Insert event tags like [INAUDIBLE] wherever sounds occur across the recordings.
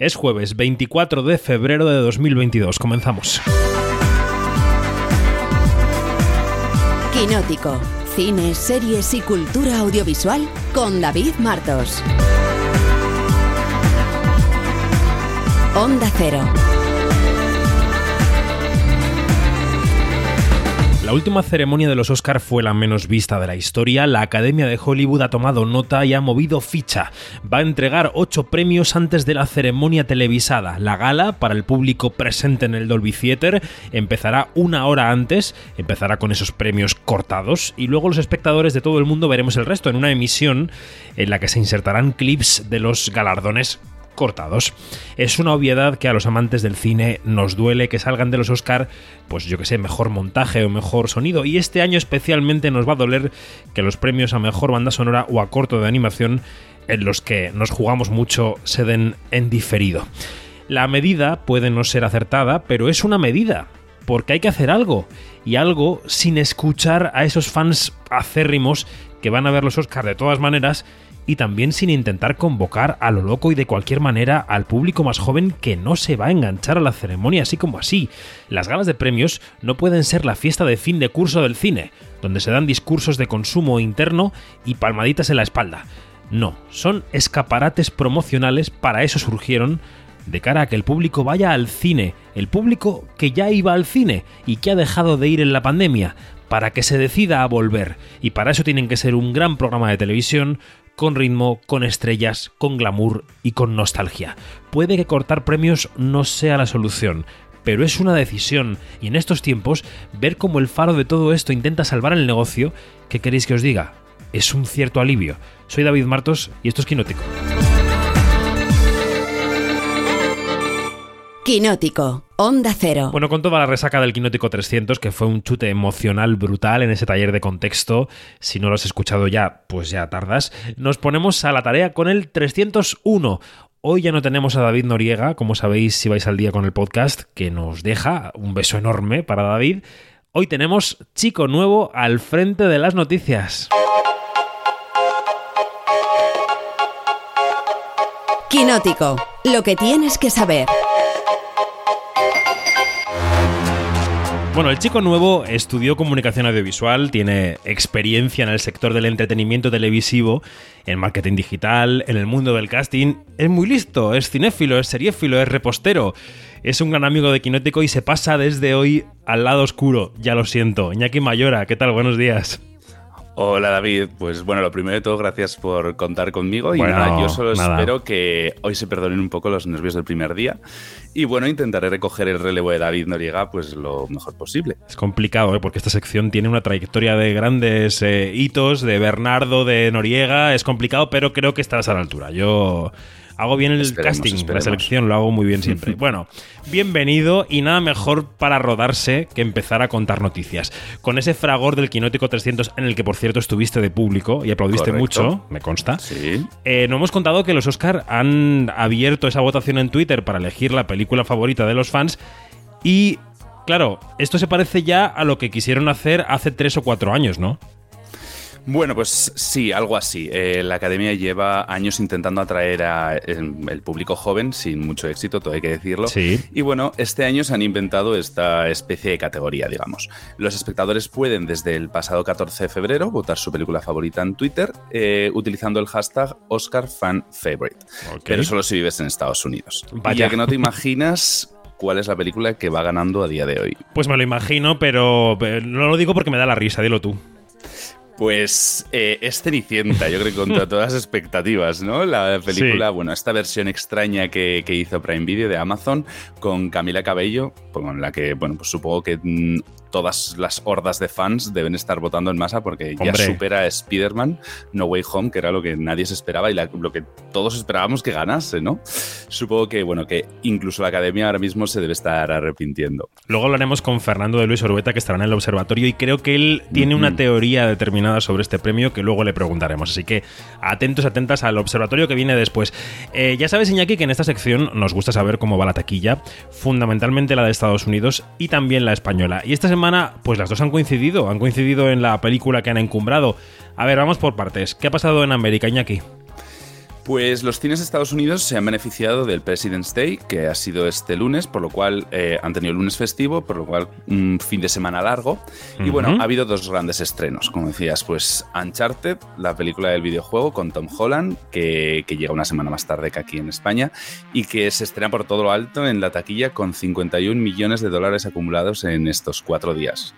Es jueves 24 de febrero de 2022. Comenzamos. Quinótico. Cine, series y cultura audiovisual con David Martos. Onda Cero. La última ceremonia de los Oscar fue la menos vista de la historia. La Academia de Hollywood ha tomado nota y ha movido ficha. Va a entregar ocho premios antes de la ceremonia televisada. La gala, para el público presente en el Dolby Theater, empezará una hora antes. Empezará con esos premios cortados. Y luego los espectadores de todo el mundo veremos el resto en una emisión en la que se insertarán clips de los galardones cortados. Es una obviedad que a los amantes del cine nos duele que salgan de los Oscar, pues yo que sé, mejor montaje o mejor sonido. Y este año especialmente nos va a doler que los premios a mejor banda sonora o a corto de animación, en los que nos jugamos mucho, se den en diferido. La medida puede no ser acertada, pero es una medida porque hay que hacer algo. Y algo sin escuchar a esos fans acérrimos que van a ver los Oscar de todas maneras y también sin intentar convocar a lo loco y de cualquier manera al público más joven que no se va a enganchar a la ceremonia así como así. Las galas de premios no pueden ser la fiesta de fin de curso del cine, donde se dan discursos de consumo interno y palmaditas en la espalda. No, son escaparates promocionales, para eso surgieron, de cara a que el público vaya al cine, el público que ya iba al cine y que ha dejado de ir en la pandemia, para que se decida a volver. Y para eso tienen que ser un gran programa de televisión, con ritmo, con estrellas, con glamour y con nostalgia. Puede que cortar premios no sea la solución, pero es una decisión y en estos tiempos ver cómo el faro de todo esto intenta salvar el negocio, ¿qué queréis que os diga? Es un cierto alivio. Soy David Martos y esto es Quinótico. Quinótico, Onda Cero. Bueno, con toda la resaca del Quinótico 300, que fue un chute emocional brutal en ese taller de contexto, si no lo has escuchado ya, pues ya tardas, nos ponemos a la tarea con el 301. Hoy ya no tenemos a David Noriega, como sabéis si vais al día con el podcast, que nos deja un beso enorme para David. Hoy tenemos chico nuevo al frente de las noticias. Quinótico, lo que tienes que saber. Bueno, el chico nuevo estudió comunicación audiovisual, tiene experiencia en el sector del entretenimiento televisivo, en marketing digital, en el mundo del casting. Es muy listo, es cinéfilo, es seriéfilo, es repostero. Es un gran amigo de Quinótico y se pasa desde hoy al lado oscuro, ya lo siento. Iñaki Mayora, ¿qué tal? Buenos días. Hola David, pues bueno, lo primero de todo, gracias por contar conmigo y nada, yo solo espero que hoy se perdonen un poco los nervios del primer día y bueno, intentaré recoger el relevo de David Noriega pues lo mejor posible. Es complicado, ¿eh? porque esta sección tiene una trayectoria de grandes eh, hitos, de Bernardo, de Noriega, es complicado, pero creo que estarás a la altura. Yo Hago bien el casting, la selección, lo hago muy bien siempre. [LAUGHS] bueno, bienvenido y nada mejor para rodarse que empezar a contar noticias. Con ese fragor del Quinótico 300 en el que por cierto estuviste de público y aplaudiste mucho, me consta. Sí. Eh, no hemos contado que los Oscar han abierto esa votación en Twitter para elegir la película favorita de los fans y claro, esto se parece ya a lo que quisieron hacer hace tres o cuatro años, ¿no? Bueno, pues sí, algo así. Eh, la academia lleva años intentando atraer al el público joven, sin mucho éxito, todo hay que decirlo. Sí. Y bueno, este año se han inventado esta especie de categoría, digamos. Los espectadores pueden, desde el pasado 14 de febrero, votar su película favorita en Twitter eh, utilizando el hashtag OscarFanFavorite. Pero solo si vives en Estados Unidos. Vaya. Ya que no te imaginas cuál es la película que va ganando a día de hoy. Pues me lo imagino, pero no lo digo porque me da la risa, dilo tú. Pues eh, es Cenicienta, yo creo que contra [LAUGHS] todas las expectativas, ¿no? La película, bueno, esta versión extraña que, hizo Prime Video de Amazon con Camila Cabello, con la que, bueno, pues supongo que mm, todas las hordas de fans deben estar votando en masa porque ya supera a Spider-Man No Way Home, que era lo que nadie se esperaba y lo que todos esperábamos que ganase, ¿no? Supongo que, bueno, que incluso la academia ahora mismo se debe estar arrepintiendo. Luego hablaremos con Fernando de Luis Orueta, que estará en el observatorio, y creo que él tiene una teoría determinada sobre este premio que luego le preguntaremos. Así que atentos, atentas al observatorio que viene después. Eh, ya sabes, Iñaki, que en esta sección nos gusta saber cómo va la taquilla, fundamentalmente la de Estados Unidos y también la española. Y esta semana pues las dos han coincidido, han coincidido en la película que han encumbrado. A ver, vamos por partes. ¿Qué ha pasado en América, Iñaki? Pues los cines de Estados Unidos se han beneficiado del President's Day, que ha sido este lunes, por lo cual eh, han tenido el lunes festivo, por lo cual un fin de semana largo. Y bueno, ha habido dos grandes estrenos, como decías, pues Uncharted, la película del videojuego con Tom Holland, que, que llega una semana más tarde que aquí en España, y que se estrena por todo lo alto en la taquilla con 51 millones de dólares acumulados en estos cuatro días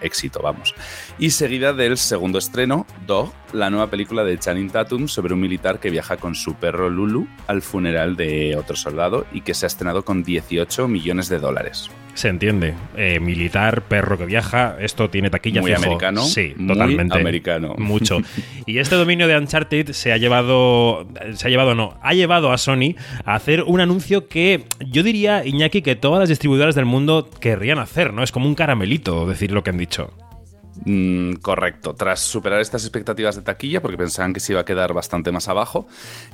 éxito, vamos. Y seguida del segundo estreno, Dog, la nueva película de Channing Tatum sobre un militar que viaja con su perro Lulu al funeral de otro soldado y que se ha estrenado con 18 millones de dólares se entiende. Eh, militar, perro que viaja, esto tiene taquilla Muy americano. Sí, totalmente. americano. Mucho. [LAUGHS] Y este dominio de Uncharted se ha llevado, se ha llevado no, ha llevado a Sony a hacer un anuncio que yo diría, Iñaki, que todas las distribuidoras del mundo querrían hacer, ¿no? Es como un caramelito decir lo que han dicho. Mm, correcto. Tras superar estas expectativas de taquilla, porque pensaban que se iba a quedar bastante más abajo,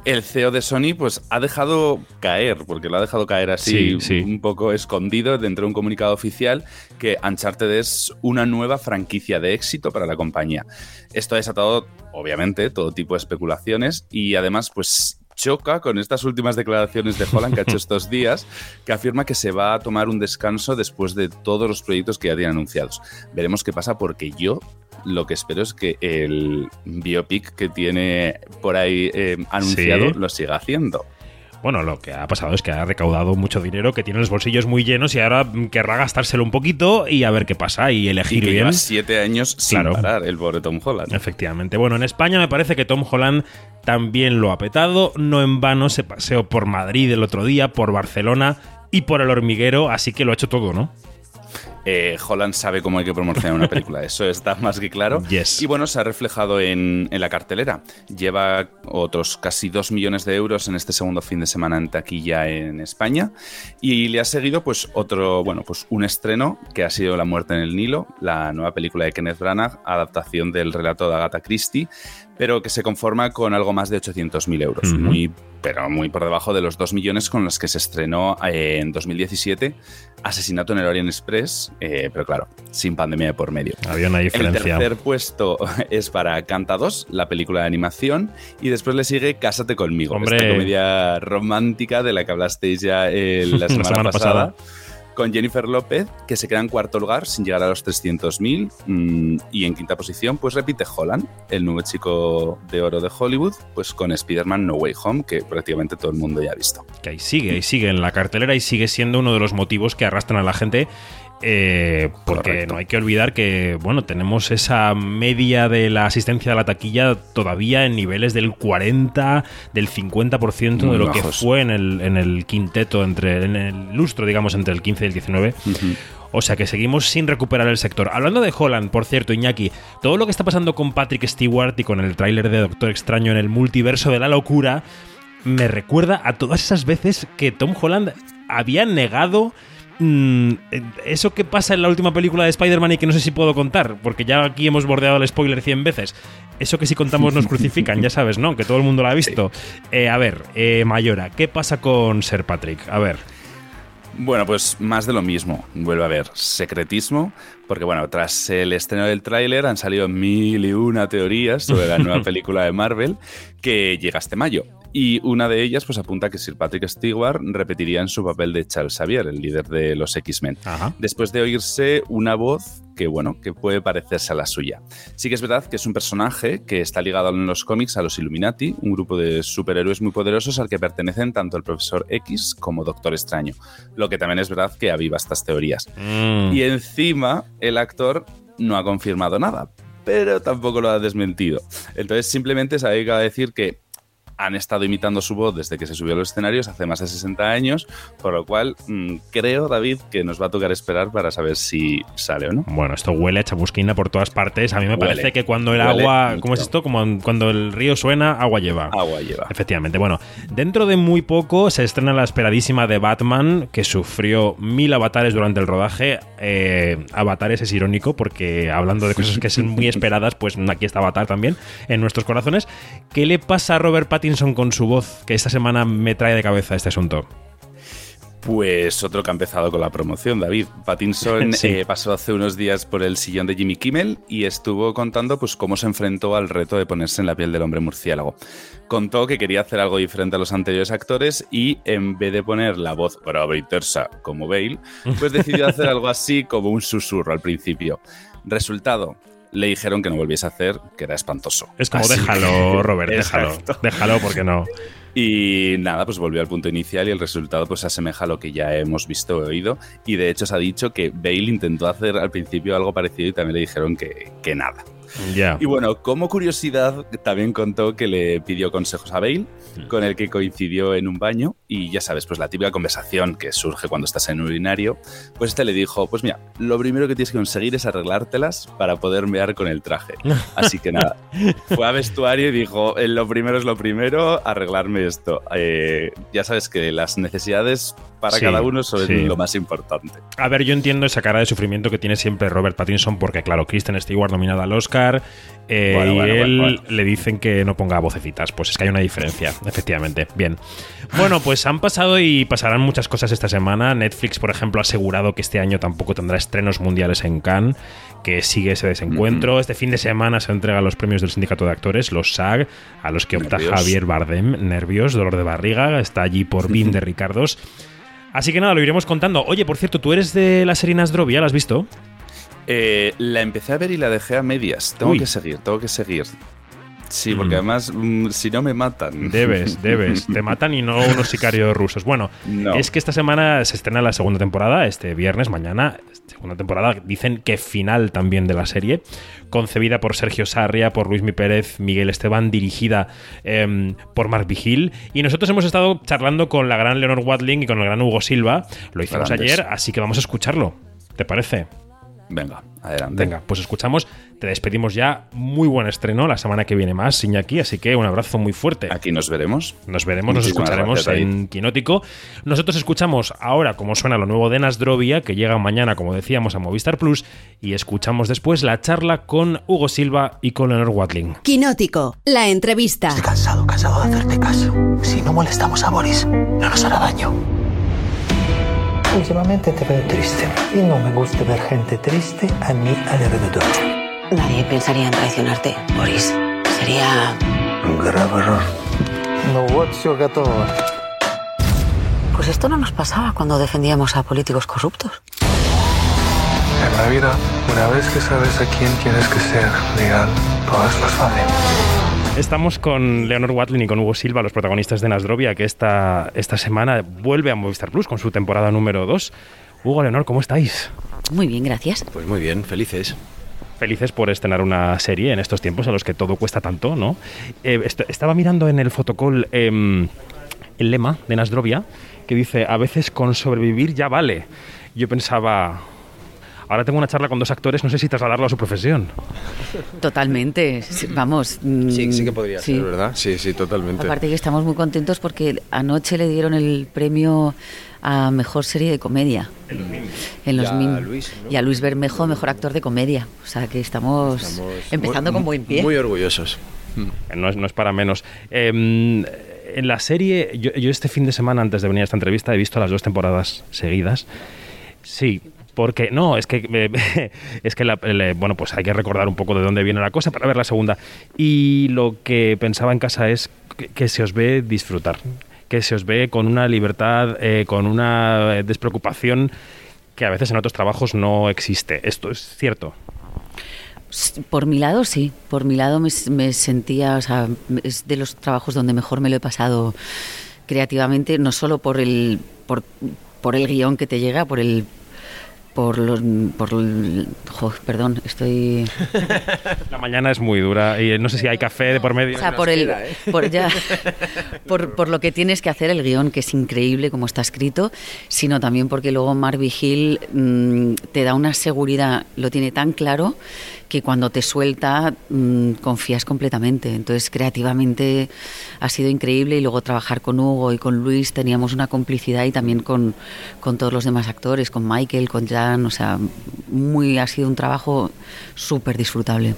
el CEO de Sony pues ha dejado caer, porque lo ha dejado caer así un poco escondido dentro de un comunicado oficial, que Uncharted es una nueva franquicia de éxito para la compañía. Esto ha desatado, obviamente, todo tipo de especulaciones y además pues choca con estas últimas declaraciones de Holland que ha hecho [LAUGHS] estos días, que afirma que se va a tomar un descanso después de todos los proyectos que ya tiene anunciados. Veremos qué pasa porque yo lo que espero es que el biopic que tiene por ahí eh, anunciado lo siga haciendo. Bueno, lo que ha pasado es que ha recaudado mucho dinero, que tiene los bolsillos muy llenos y ahora querrá gastárselo un poquito y a ver qué pasa y elegir y bien. Lleva siete años sin parar el pobre Tom Holland. Efectivamente. Bueno, en España me parece que Tom Holland también lo ha petado. No en vano se paseó por Madrid el otro día, por Barcelona y por el hormiguero, así que lo ha hecho todo, ¿no? Eh, Holland sabe cómo hay que promocionar una película, [LAUGHS] eso está más que claro. Y bueno, se ha reflejado en, la cartelera. Lleva otros casi 2 millones de euros en este segundo fin de semana en taquilla en España. Y le ha seguido pues otro, bueno, pues un estreno que ha sido La muerte en el Nilo, la nueva película de Kenneth Branagh, adaptación del relato de Agatha Christie, pero que se conforma con algo más de 800.000 euros. Muy pero muy por debajo de los 2 millones con los que se estrenó eh, en 2017 Asesinato en el Orient Express, eh, pero claro, sin pandemia de por medio. Había una diferencia. El tercer puesto [LAUGHS] es para Canta 2, la película de animación, y después le sigue Cásate conmigo, esta comedia romántica de la que hablasteis ya eh, la, [LAUGHS] semana pasada con Jennifer López, que se queda en cuarto lugar sin llegar a los 300.000. Mm, y en quinta posición, pues repite Holland, el nuevo chico de oro de Hollywood, pues con Spider-Man No Way Home, que prácticamente todo el mundo ya ha visto. Que ahí sigue, ahí sigue en la cartelera y sigue siendo uno de los motivos que arrastran a la gente eh, porque no hay que olvidar que, bueno, tenemos esa media de la asistencia a la taquilla todavía en niveles del 40, del 50% de lo que fue en el, en el quinteto, entre, en el lustro, digamos, entre el 15 y el 19. O sea que seguimos sin recuperar el sector. Hablando de Holland, por cierto, Iñaki, todo lo que está pasando con Patrick Stewart y con el tráiler de Doctor Extraño en el multiverso de la locura, me recuerda a todas esas veces que Tom Holland había negado Mm, eso que pasa en la última película de Spider-Man y que no sé si puedo contar, porque ya aquí hemos bordeado el spoiler 100 veces. Eso que si contamos nos crucifican, ya sabes, ¿no? Que todo el mundo lo ha visto. Eh, a ver, eh, Mayora, ¿qué pasa con Ser Patrick? A ver. Bueno, pues más de lo mismo. Vuelve a haber secretismo, porque bueno, tras el estreno del tráiler han salido mil y una teorías sobre la nueva [LAUGHS] película de Marvel que llega este mayo. Y una de ellas pues apunta que Sir Patrick Stewart repetiría en su papel de Charles Xavier, el líder de los X-Men. Después de oírse una voz que bueno, que puede parecerse a la suya. Sí que es verdad que es un personaje que está ligado en los cómics a los Illuminati, un grupo de superhéroes muy poderosos al que pertenecen tanto el Profesor X como Doctor Extraño. Lo que también es verdad que aviva estas teorías. Mm. Y encima, el actor no ha confirmado nada, pero tampoco lo ha desmentido. Entonces simplemente se ha dedicado a decir que han estado imitando su voz desde que se subió a los escenarios hace más de 60 años, por lo cual mm, creo, David, que nos va a tocar esperar para saber si sale o no. Bueno, esto huele a chabusquina por todas partes. A mí me parece que cuando el agua, ¿cómo es esto? Como cuando el río suena, agua lleva. Agua lleva. Efectivamente. Bueno, dentro de muy poco se estrena la esperadísima de Batman, que sufrió mil avatares durante el rodaje. Eh, avatares es irónico porque hablando de cosas que son muy [LAUGHS] esperadas, pues aquí está Avatar también en nuestros corazones. ¿Qué le pasa a Robert Pattinson con su voz que esta semana me trae de cabeza este asunto? Pues otro que ha empezado con la promoción, David. Pattinson [LAUGHS] eh, pasó hace unos días por el sillón de Jimmy Kimmel y estuvo contando pues, cómo se enfrentó al reto de ponerse en la piel del hombre murciélago. Contó que quería hacer algo diferente a los anteriores actores y en vez de poner la voz brava y tersa como Bale, pues decidió hacer [LAUGHS] algo así como un susurro al principio. Resultado, le dijeron que no volviese a hacer, que era espantoso. Es como déjalo, [LAUGHS] Robert, déjalo. Déjalo porque no. Y nada, pues volvió al punto inicial y el resultado pues se asemeja a lo que ya hemos visto o oído. Y de hecho se ha dicho que Bale intentó hacer al principio algo parecido y también le dijeron que, que nada. Y bueno, como curiosidad, también contó que le pidió consejos a Bale, mm. con el que coincidió en un baño, y ya sabes, pues la típica conversación que surge cuando estás en un urinario, pues este le dijo, pues mira, lo primero que tienes que conseguir es arreglártelas para poder mear con el traje. [LAUGHS] Así que nada, fue a vestuario y dijo, eh, lo primero es lo primero, arreglarme esto. Eh, ya sabes que las necesidades para cada uno son lo más importante. A ver, yo entiendo esa cara de sufrimiento que tiene siempre Robert Pattinson, porque claro, Kristen Stewart nominada al Oscar, eh, y él le dicen que no ponga vocecitas. Pues es que hay una diferencia, efectivamente. Bien. Bueno, pues han pasado y pasarán muchas cosas esta semana. Netflix, por ejemplo, ha asegurado que este año tampoco tendrá estrenos mundiales en Cannes, que sigue ese desencuentro. Este fin de semana se entregan los premios del Sindicato de Actores, los SAG, a los que opta Javier Bardem. Nervios, dolor de barriga, está allí por [LAUGHS] Bin de Ricardos. Así que nada, lo iremos contando. Oye, por cierto, ¿tú eres de la serie Nasdrovia? ¿La has visto? Eh, la empecé a ver y la dejé a medias. Tengo que seguir, tengo que seguir. Sí, porque mm. además, mm, si no me matan. Debes, [LAUGHS] debes. Te matan y no unos sicarios rusos. Bueno, es que esta semana se estrena la segunda temporada, este viernes, mañana. Segunda temporada, dicen que final también de la serie. Concebida por Sergio Sarria, por Luis Mi Pérez, Miguel Esteban, dirigida em, por Mark Vigil. Y nosotros hemos estado charlando con la gran Leonor Watling y con el gran Hugo Silva. Lo hicimos ayer, así que vamos a escucharlo. ¿Te parece? Venga, adelante. Venga, pues escuchamos, te despedimos ya. Muy buen estreno, la semana que viene más, Iñaki, así que un abrazo muy fuerte. Aquí nos veremos. Nos veremos, nos escucharemos en Quinótico. Nosotros escuchamos ahora cómo suena lo nuevo de Nasdrovia, que llega mañana, como decíamos, a Movistar Plus, y escuchamos después la charla con Hugo Silva y con Leonor Watling. Quinótico, la entrevista. Estoy cansado, cansado de hacerte caso. Si no molestamos a Boris, no nos hará daño. Últimamente te veo triste y no me gusta ver gente triste a mi alrededor. Nadie pensaría en traicionarte, Boris. Sería... Un grave error. No what's your gato. Pues esto no nos pasaba cuando defendíamos a políticos corruptos. En la vida, una vez que sabes a quién tienes que ser legal, todo es más fácil. Estamos con Leonor Watling y con Hugo Silva, los protagonistas de Nasdrovia, que esta, esta semana vuelve a Movistar Plus con su temporada número 2. Hugo, Leonor, ¿cómo estáis? Muy bien, gracias. Pues muy bien, felices felices por estrenar una serie en estos tiempos a los que todo cuesta tanto, ¿no? Eh, estaba mirando en el fotocall em, el lema de Nasdrovia que dice, a veces con sobrevivir ya vale. Yo pensaba, Ahora tengo una charla con dos actores, no sé si trasladarlo a su profesión. Totalmente, vamos. Mm, sí, sí que podría ser, ¿verdad? Sí, sí, totalmente. Aparte que estamos muy contentos porque anoche le dieron el premio a mejor serie de comedia. En los y, a Luis, y a Luis Bermejo, mejor actor de comedia. O sea que estamos, empezando con buen pie. Muy orgullosos. No es, no es para menos. Em, en la serie, yo, yo, este fin de semana, antes de venir a esta entrevista, he visto las dos temporadas seguidas. Sí, porque no, es que [LAUGHS] es que bueno, pues hay que recordar un poco de dónde viene la cosa para ver la segunda. Y lo que pensaba en casa es que, se os ve disfrutar, que se os ve con una libertad, eh, con una despreocupación que a veces en otros trabajos no existe. Esto es cierto. Por mi lado, sí. Por mi lado me, me sentía, o sea, es de los trabajos donde mejor me lo he pasado creativamente, no solo por el, por, por el guion que te llega, por el por los por perdón estoy la mañana es muy dura y no sé si hay café de por medio o sea por el ¿eh? por ya [LAUGHS] por, por, lo que tienes que hacer el guion que es increíble como está escrito sino también porque luego Mar Vigil mm, te da una seguridad lo tiene tan claro que cuando te suelta mm, confías completamente. Entonces, creativamente ha sido increíble y luego trabajar con Hugo y con Luis teníamos una complicidad y también con, con todos los demás actores, con Michael, con O sea, muy, ha sido un trabajo súper disfrutable.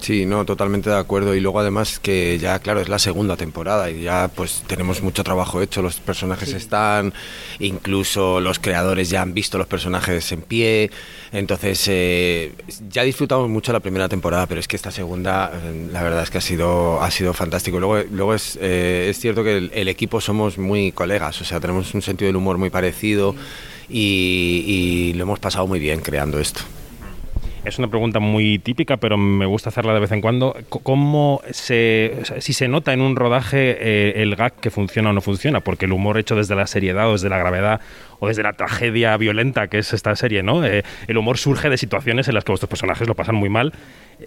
Sí, no, totalmente de acuerdo. Y luego además que ya, claro, es la segunda temporada y ya pues tenemos mucho trabajo hecho, los personajes están, incluso los creadores ya han visto los personajes en pie. Entonces, eh, ya disfrutamos mucho la primera temporada, pero es que esta segunda, eh, la verdad es que ha sido, ha sido fantástico. Luego, luego es, eh, es cierto que el, equipo somos muy colegas, o sea, tenemos un sentido del humor muy parecido y, y lo hemos pasado muy bien creando esto. Es una pregunta muy típica, pero me gusta hacerla de vez en cuando. ¿Cómo se, si se nota en un rodaje eh, el gag que funciona o no funciona? Porque el humor hecho desde la seriedad o desde la gravedad o desde la tragedia violenta que es esta serie, ¿no? Eh, el humor surge de situaciones en las que vuestros personajes lo pasan muy mal.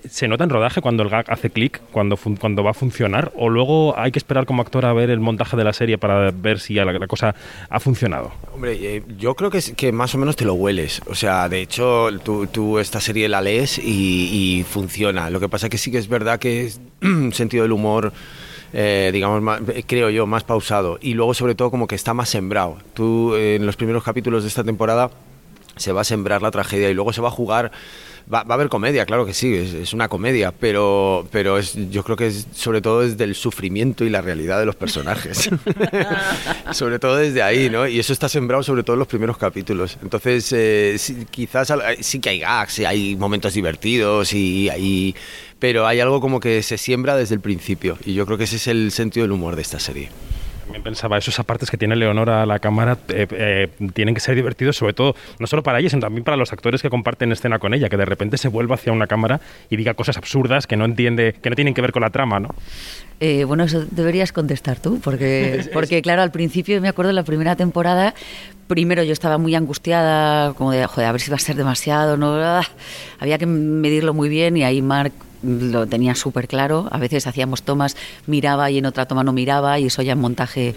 ¿Se nota en rodaje cuando el gag hace clic, cuando, cuando va a funcionar? ¿O luego hay que esperar como actor a ver el montaje de la serie para ver si la, cosa ha funcionado? Hombre, eh, yo creo que, que más o menos te lo hueles. O sea, de hecho, tú, esta serie la lees y, funciona. Lo que pasa es que sí que es verdad que es un [CLEARS THROAT] sentido del humor eh, digamos, creo yo, más pausado. Y luego, sobre todo, como que está más sembrado. Tú, eh, en los primeros capítulos de esta temporada, se va a sembrar la tragedia y luego se va a jugar. Va, a haber comedia, claro que sí, es, una comedia, pero, pero es, yo creo que es sobre todo desde el sufrimiento y la realidad de los personajes. [LAUGHS] sobre todo desde ahí, ¿no? Y eso está sembrado sobre todo en los primeros capítulos. Entonces, eh, quizás sí que hay gags, hay momentos divertidos y hay pero hay algo como que se siembra desde el principio y yo creo que ese es el sentido del humor de esta serie. También pensaba, esos apartes que tiene Leonora a la cámara eh, eh, tienen que ser divertidos, sobre todo, no solo para ella, sino también para los actores que comparten escena con ella, que de repente se vuelva hacia una cámara y diga cosas absurdas que no entiende, que no tienen que ver con la trama, ¿no? Eh, bueno, eso deberías contestar tú, porque, [LAUGHS] porque claro, al principio me acuerdo de la primera temporada, primero yo estaba muy angustiada, como de, joder, a ver si va a ser demasiado, no, ah, había que medirlo muy bien y ahí Mark lo tenía súper claro. A veces hacíamos tomas, miraba y en otra toma no miraba y eso ya en montaje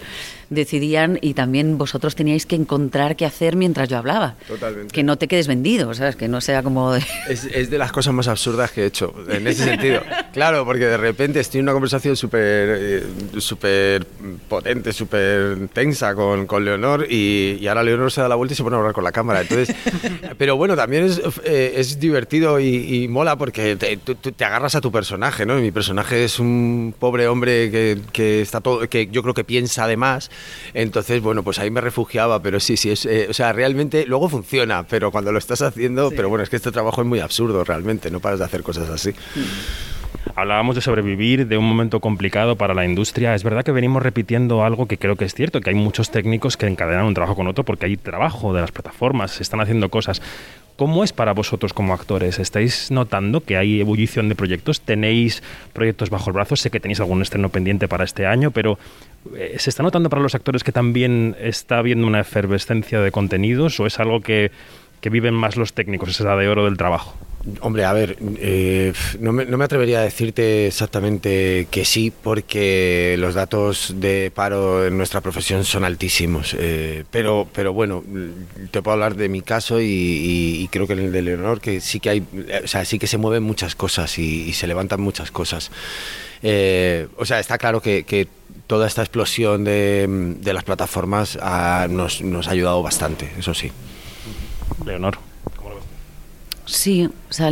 decidían y también vosotros teníais que encontrar qué hacer mientras yo hablaba. Totalmente. Que no te quedes vendido, ¿sabes? Que no sea como... [LAUGHS] Es, es, de las cosas más absurdas que he hecho, en ese sentido. [LAUGHS] Claro, porque de repente estoy en una conversación súper eh, súper potente, súper tensa con, con Leonor y, y, ahora Leonor se da la vuelta y se pone a hablar con la cámara. Entonces, [LAUGHS] pero bueno, también es, eh, es divertido y, mola porque te, te, agarras a tu personaje, ¿no? Y mi personaje es un pobre hombre que, que, está todo, que yo creo que piensa además entonces, bueno, pues ahí me refugiaba, pero sí, sí, es, eh, o sea, realmente luego funciona, pero cuando lo estás haciendo, pero bueno, es que este trabajo es muy absurdo realmente, no paras de hacer cosas así. Hablábamos de sobrevivir, de un momento complicado para la industria. Es verdad que venimos repitiendo algo que creo que es cierto, que hay muchos técnicos que encadenan un trabajo con otro porque hay trabajo de las plataformas, se están haciendo cosas. ¿Cómo es para vosotros como actores? ¿Estáis notando que hay ebullición de proyectos? ¿Tenéis proyectos bajo el brazo? Sé que tenéis algún estreno pendiente para este año, pero ¿se está notando para los actores que también está habiendo una efervescencia de contenidos o es algo que, que viven más los técnicos, esa edad de oro del trabajo? Hombre, a ver, eh, no, me, no, me, atrevería a decirte exactamente que sí, porque los datos de paro en nuestra profesión son altísimos. Eh, pero, pero bueno, te puedo hablar de mi caso y, creo que en el de Leonor, que sí que hay, o sea, sí que se mueven muchas cosas y, se levantan muchas cosas. Eh, o sea, está claro que, toda esta explosión de, las plataformas nos, nos ha ayudado bastante, eso sí. Leonor. Sí, o sea,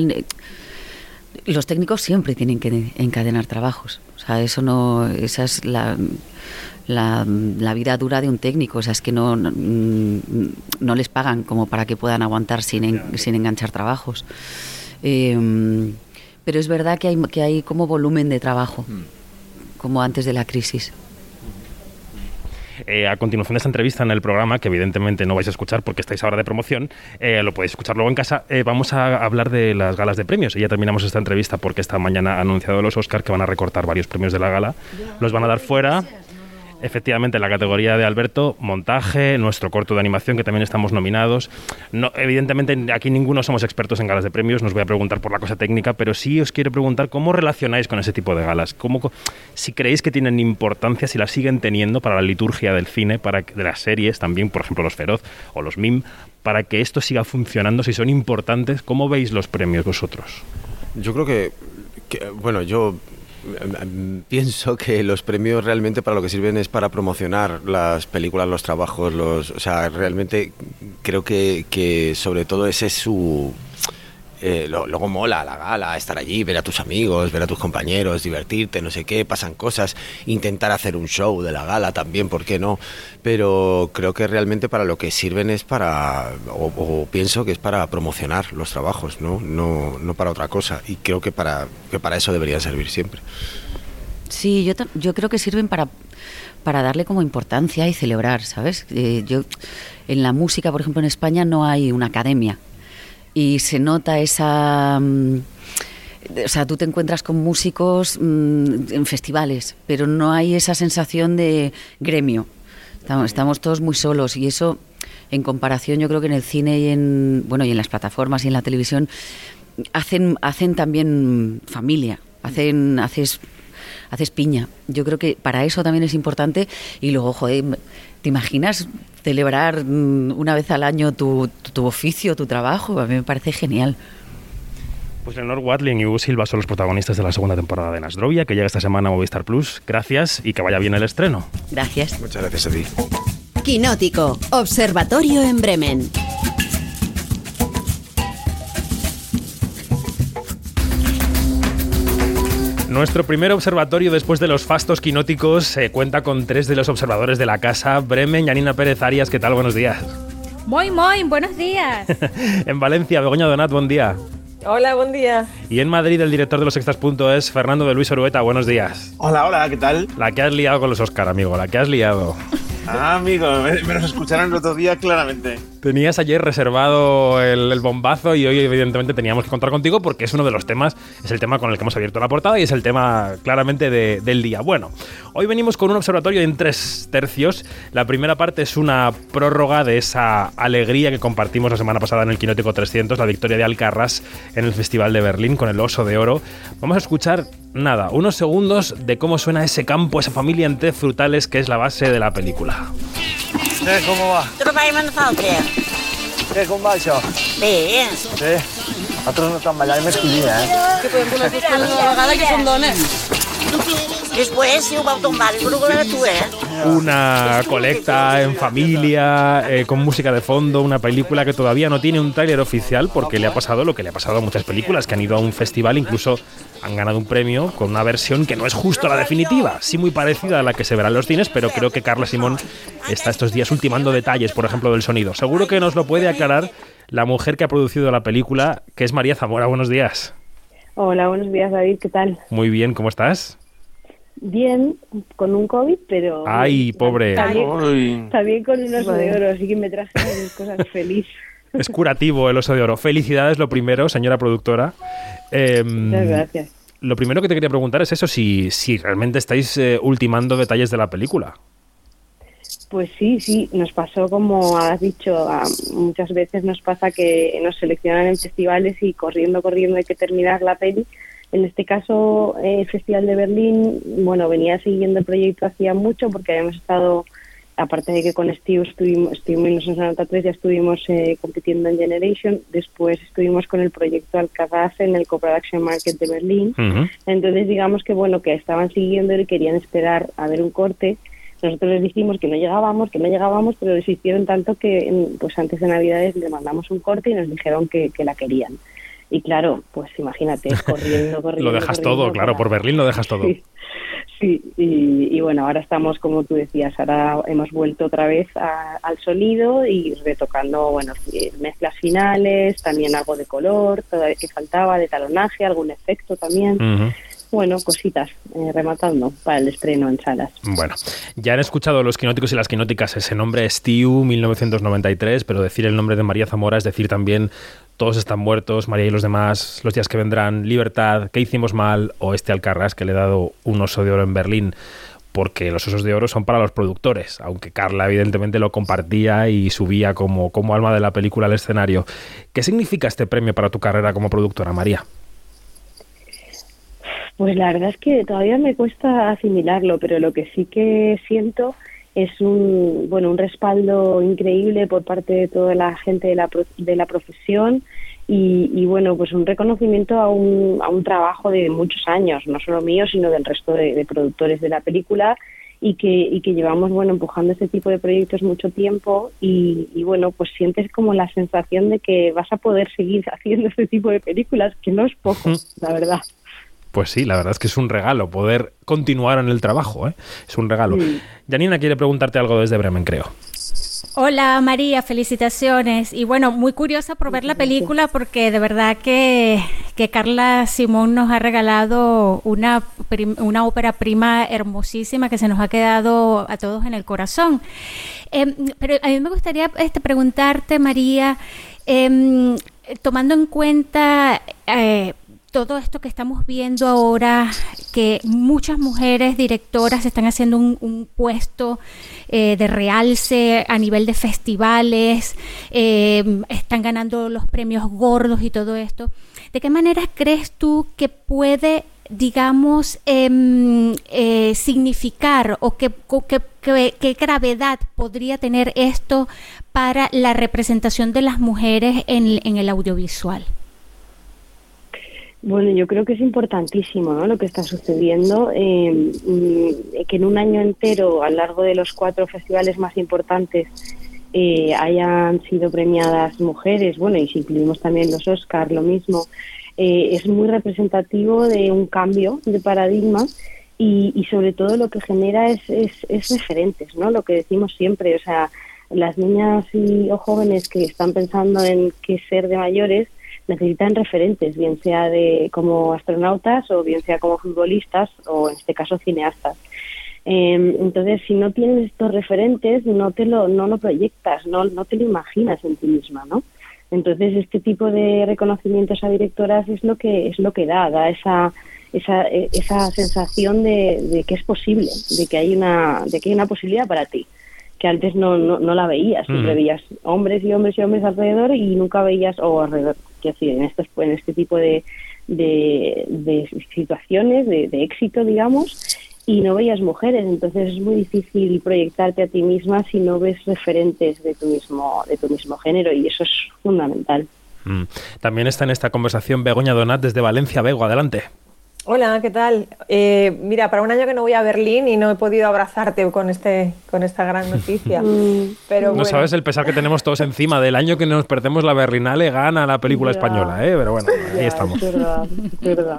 los técnicos siempre tienen que encadenar trabajos. O sea, eso no, esa es la, la, vida dura de un técnico. O sea, es que no, no, les pagan como para que puedan aguantar sin, sin enganchar trabajos. Em, pero es verdad que hay, que hay como volumen de trabajo, mm. como antes de la crisis. Eh, a continuación de esta entrevista en el programa, que evidentemente no vais a escuchar porque estáis ahora de promoción, eh, lo podéis escuchar luego en casa, eh, vamos a hablar de las galas de premios. Y ya terminamos esta entrevista porque esta mañana ha anunciado los Oscar que van a recortar varios premios de la gala. Los van a dar fuera efectivamente la categoría de Alberto, montaje, nuestro corto de animación, que también estamos nominados. No, evidentemente aquí ninguno somos expertos en galas de premios, nos voy a preguntar por la cosa técnica, pero sí os quiero preguntar cómo relacionáis con ese tipo de galas, ¿Cómo, si creéis que tienen importancia, si la siguen teniendo para la liturgia del cine, para de las series también, por ejemplo los Feroz o los MIM, para que esto siga funcionando, si son importantes, ¿cómo veis los premios vosotros? Yo creo que, que bueno, yo pienso que los premios realmente para lo que sirven es para promocionar las películas, los trabajos, los, o sea, realmente creo que, que sobre todo ese es su eh, luego mola la gala, estar allí, ver a tus amigos, ver a tus compañeros, divertirte, no sé qué, pasan cosas, intentar hacer un show de la gala también, ¿por qué no? Pero creo que realmente para lo que sirven es para, o, pienso que es para promocionar los trabajos, ¿no? No, no para otra cosa. Y creo que para, que para eso deberían servir siempre. Sí, yo, yo creo que sirven para, para darle como importancia y celebrar, ¿sabes? Eh, yo, en la música, por ejemplo, en España no hay una academia y se nota esa... Mm, o sea, tú te encuentras con músicos mm, en festivales, pero no hay esa sensación de gremio. Estamos, estamos, todos muy solos y eso, en comparación, yo creo que en el cine y en bueno y en las plataformas y en la televisión hacen hacen también familia, hacen haces haces piña. Yo creo que para eso también es importante. Y luego, joder, ¿te imaginas celebrar mm, una vez al año tu, tu, oficio, tu trabajo? A mí me parece genial. Pues Leonor Watling y Hugo Silva son los protagonistas de la segunda temporada de Nasdrovia, que llega esta semana a Movistar Plus. Gracias y que vaya bien el estreno. Gracias. Muchas gracias a ti. Quinótico, Observatorio en Bremen. Nuestro primer observatorio después de los fastos quinóticos se cuenta con tres de los observadores de la casa, Bremen, Yanina Pérez Arias, ¿qué tal? Buenos días. Muy, muy, buenos días. [LAUGHS] en Valencia, Begoña Donat, buen día. Hola, buen día. Y en Madrid, el director de los extras.es, Fernando de Luis Orueta, buenos días. Hola, hola, ¿qué tal? La que has liado con los Oscar, amigo, la que has liado. Ah, amigo, me, los escucharon el otro día claramente. Tenías ayer reservado el, bombazo y hoy evidentemente teníamos que contar contigo porque es uno de los temas, es el tema con el que hemos abierto la portada y es el tema claramente del día. Bueno, hoy venimos con un observatorio en tres tercios. La primera parte es una prórroga de esa alegría que compartimos la semana pasada en el Quinótico 300, la victoria de Alcarras en el Festival de Berlín con el Oso de Oro. Vamos a escuchar nada, unos segundos de cómo suena ese campo, esa familia en té frutales que es la base de la película. Eh, com va? Trobem en falta. Eh, com va això? Bé. Sí? Nosaltres no estem ballant més collina, eh? Que podem donar coses una vegada que són dones. Después, si ho vau tombar, el tu, eh? Una colecta en familia, eh, con música de fondo, una película que todavía no tiene un tráiler oficial porque le ha pasado lo que le ha pasado a muchas películas que han ido a un festival, incluso han ganado un premio con una versión que no es justo la definitiva, sí muy parecida a la que se verá en los cines, pero creo que Carla Simón está estos días ultimando detalles, por ejemplo, del sonido. Seguro que nos lo puede aclarar la mujer que ha producido la película, que es María Zamora. Buenos días. Hola, buenos días, David. ¿Qué tal? Muy bien, ¿cómo estás? Bien, con un COVID, pero... ¡Ay, pobre! También, con un oso de oro, así que me traje cosas [LAUGHS] feliz. Es curativo el oso de oro. Felicidades lo primero, señora productora. Em, Muchas gracias. Lo primero que te quería preguntar es eso, si, si realmente estáis eh, ultimando detalles de la película. Pues sí, sí, nos pasó como has dicho, muchas veces nos pasa que nos seleccionan en festivales y corriendo, corriendo hay que terminar la peli en este caso, el Festival de Berlín, bueno, venía siguiendo el proyecto hacía mucho porque habíamos estado, aparte de que con Steve estuvimos, estuvimos en Santa 3, ya estuvimos eh, compitiendo en Generation, después estuvimos con el proyecto Alcazaz en el Co-Production Market de Berlín. Entonces, digamos que bueno, que estaban siguiendo y querían esperar a ver un corte. Nosotros les dijimos que no llegábamos, que no llegábamos, pero les hicieron tanto que pues antes de Navidades le mandamos un corte y nos dijeron que, que la querían. Y claro, pues imagínate, corriendo, [LAUGHS] corriendo. lo dejas todo, claro, por Berlín lo dejas todo. Sí, y, bueno, ahora estamos, como tú decías, ahora hemos vuelto otra vez al sonido y retocando, bueno, mezclas finales, también algo de color, todo que faltaba, de talonaje, algún efecto también bueno, cositas, eh, rematando para el estreno en salas. Bueno, ya han escuchado los quinóticos y las quinóticas ese nombre Stiu 1993, pero decir el nombre de María Zamora es decir también Todos están muertos, María y los demás, Los días que vendrán, Libertad, ¿Qué hicimos mal? o este Alcarrás que le he dado un oso de oro en Berlín porque los osos de oro son para los productores, aunque Carla evidentemente lo compartía y subía como, como alma de la película al escenario. ¿Qué significa este premio para tu carrera como productora, María? Pues la verdad es que todavía me cuesta asimilarlo, pero lo que sí que siento es un bueno un respaldo increíble por parte de toda la gente de la, de la profesión y, bueno pues un reconocimiento a un, a un trabajo de muchos años no solo mío sino del resto de, productores de la película y que, y que llevamos bueno empujando este tipo de proyectos mucho tiempo y, y, bueno pues sientes como la sensación de que vas a poder seguir [LAUGHS] haciendo este tipo de películas que no es poco [LAUGHS] la verdad pues sí, la verdad es que es un regalo poder continuar en el trabajo, ¿eh? es un regalo. Janina quiere preguntarte algo desde Bremen, creo. Hola María, felicitaciones. Y bueno, muy curiosa por ver la película porque de verdad que, que Carla Simón nos ha regalado una, una ópera prima hermosísima que se nos ha quedado a todos en el corazón. Eh, pero a mí me gustaría este, preguntarte, María, eh, tomando en cuenta... Eh, todo esto que estamos viendo ahora, que muchas mujeres directoras están haciendo un, puesto eh, de realce a nivel de festivales, eh, están ganando los premios gordos y todo esto. ¿De qué manera crees tú que puede, digamos, em, eh, significar o qué, qué gravedad podría tener esto para la representación de las mujeres en el audiovisual? Bueno, yo creo que es importantísimo ¿no? lo que está sucediendo, eh, mm, que en un año entero, a lo largo de los cuatro festivales más importantes, eh, hayan sido premiadas mujeres, bueno, y si incluimos también los Oscars, lo mismo, eh, es muy representativo de un cambio de paradigma y, y sobre todo lo que genera es, es, es, referentes, ¿no? Lo que decimos siempre, o sea, las niñas y o jóvenes que están pensando en qué ser de mayores, necesitan referentes, bien sea de como astronautas o bien sea como futbolistas o en este caso cineastas. Em, entonces, si no tienes estos referentes, no te lo, no lo proyectas, no, no te lo imaginas en ti misma, ¿no? Entonces, este tipo de reconocimientos a directoras es lo que es lo que da, da esa esa, esa sensación de, de que es posible, de que hay una de que hay una posibilidad para ti que antes no, no, no la veías, siempre veías hombres y hombres y hombres alrededor y nunca veías, o alrededor, quiero decir, en, estos, en este tipo de, de, situaciones, de, éxito, digamos, y no veías mujeres, entonces es muy difícil proyectarte a ti misma si no ves referentes de tu mismo, de tu mismo género y eso es fundamental. Mm. También está en esta conversación Begoña Donat desde Valencia. Bego, adelante. Hola, ¿qué tal? Eh, mira, para un año que no voy a Berlín y no he podido abrazarte con este con esta gran noticia. [LAUGHS] Mm. Pero no sabes el pesar que tenemos todos encima del año que nos perdemos la Berlinale gana la película española, ¿eh? Pero bueno, ahí estamos.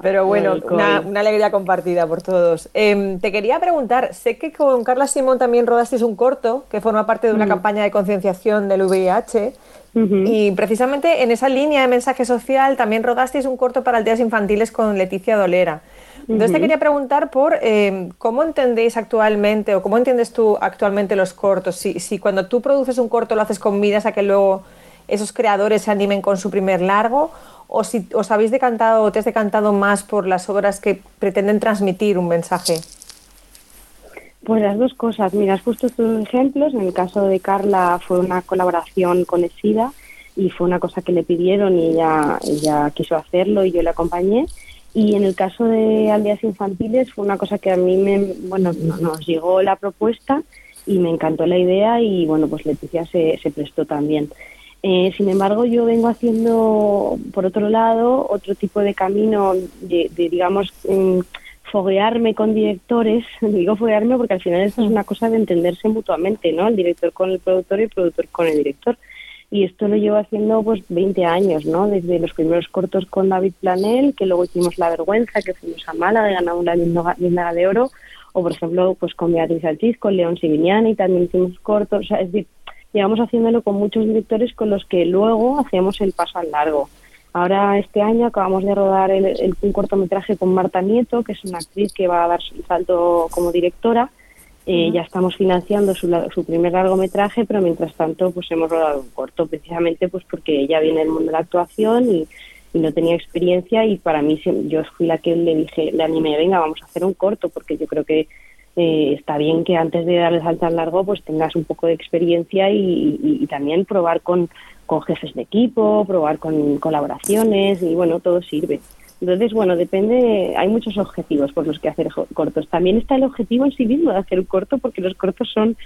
Pero bueno, una, alegría compartida por todos. Em, te quería preguntar, sé que con Carla Simón también rodasteis un corto que forma parte de una mm. campaña de concienciación del VIH. Y precisamente en esa línea de mensaje social también rodasteis un corto para aldeas infantiles con Leticia Dolera. Entonces te quería preguntar por eh, cómo entendéis actualmente o cómo entiendes tú actualmente los cortos. Si, si cuando tú produces un corto lo haces con miras a que luego esos creadores se animen con su primer largo o si os habéis decantado o te has decantado más por las obras que pretenden transmitir un mensaje. Pues las dos cosas. Mira, puesto estos ejemplos. En el caso de Carla fue una colaboración con ESIDA y fue una cosa que le pidieron y ella, ella quiso hacerlo y yo le acompañé. Y en el caso de aldeas infantiles fue una cosa que a mí me, bueno, nos llegó la propuesta y me encantó la idea y bueno, pues Leticia se, se prestó también. Eh, sin embargo, yo vengo haciendo, por otro lado, otro tipo de camino de, de digamos, mm, foguearme con directores, [LAUGHS] digo foguearme porque al final esto es una cosa de entenderse mutuamente, ¿no? El director con el productor y el productor con el director. Y esto lo llevo haciendo pues 20 años, ¿no? Desde los primeros cortos con David Planel, que luego hicimos La Vergüenza, que fuimos a Málaga, ganamos la Linda de Oro, o por ejemplo pues con Beatriz Altis, con León Sivignani, también hicimos cortos, o sea, es decir, llevamos haciéndolo con muchos directores con los que luego hacíamos el paso al largo. Ahora este año acabamos de rodar el, un cortometraje con Marta Nieto, que es una actriz que va a dar su salto como directora. Eh, ya estamos financiando su, su, primer largometraje, pero mientras tanto pues hemos rodado un corto, precisamente pues porque ella viene del mundo de la actuación y, no tenía experiencia y para mí yo fui la que le dije, le animé, venga, vamos a hacer un corto, porque yo creo que eh, está bien que antes de dar el salto al largo pues tengas un poco de experiencia y también probar con con jefes de equipo, probar con colaboraciones y bueno, todo sirve. Entonces, bueno, depende, hay muchos objetivos por los que hacer cortos. También está el objetivo en sí mismo de hacer un corto porque los cortos son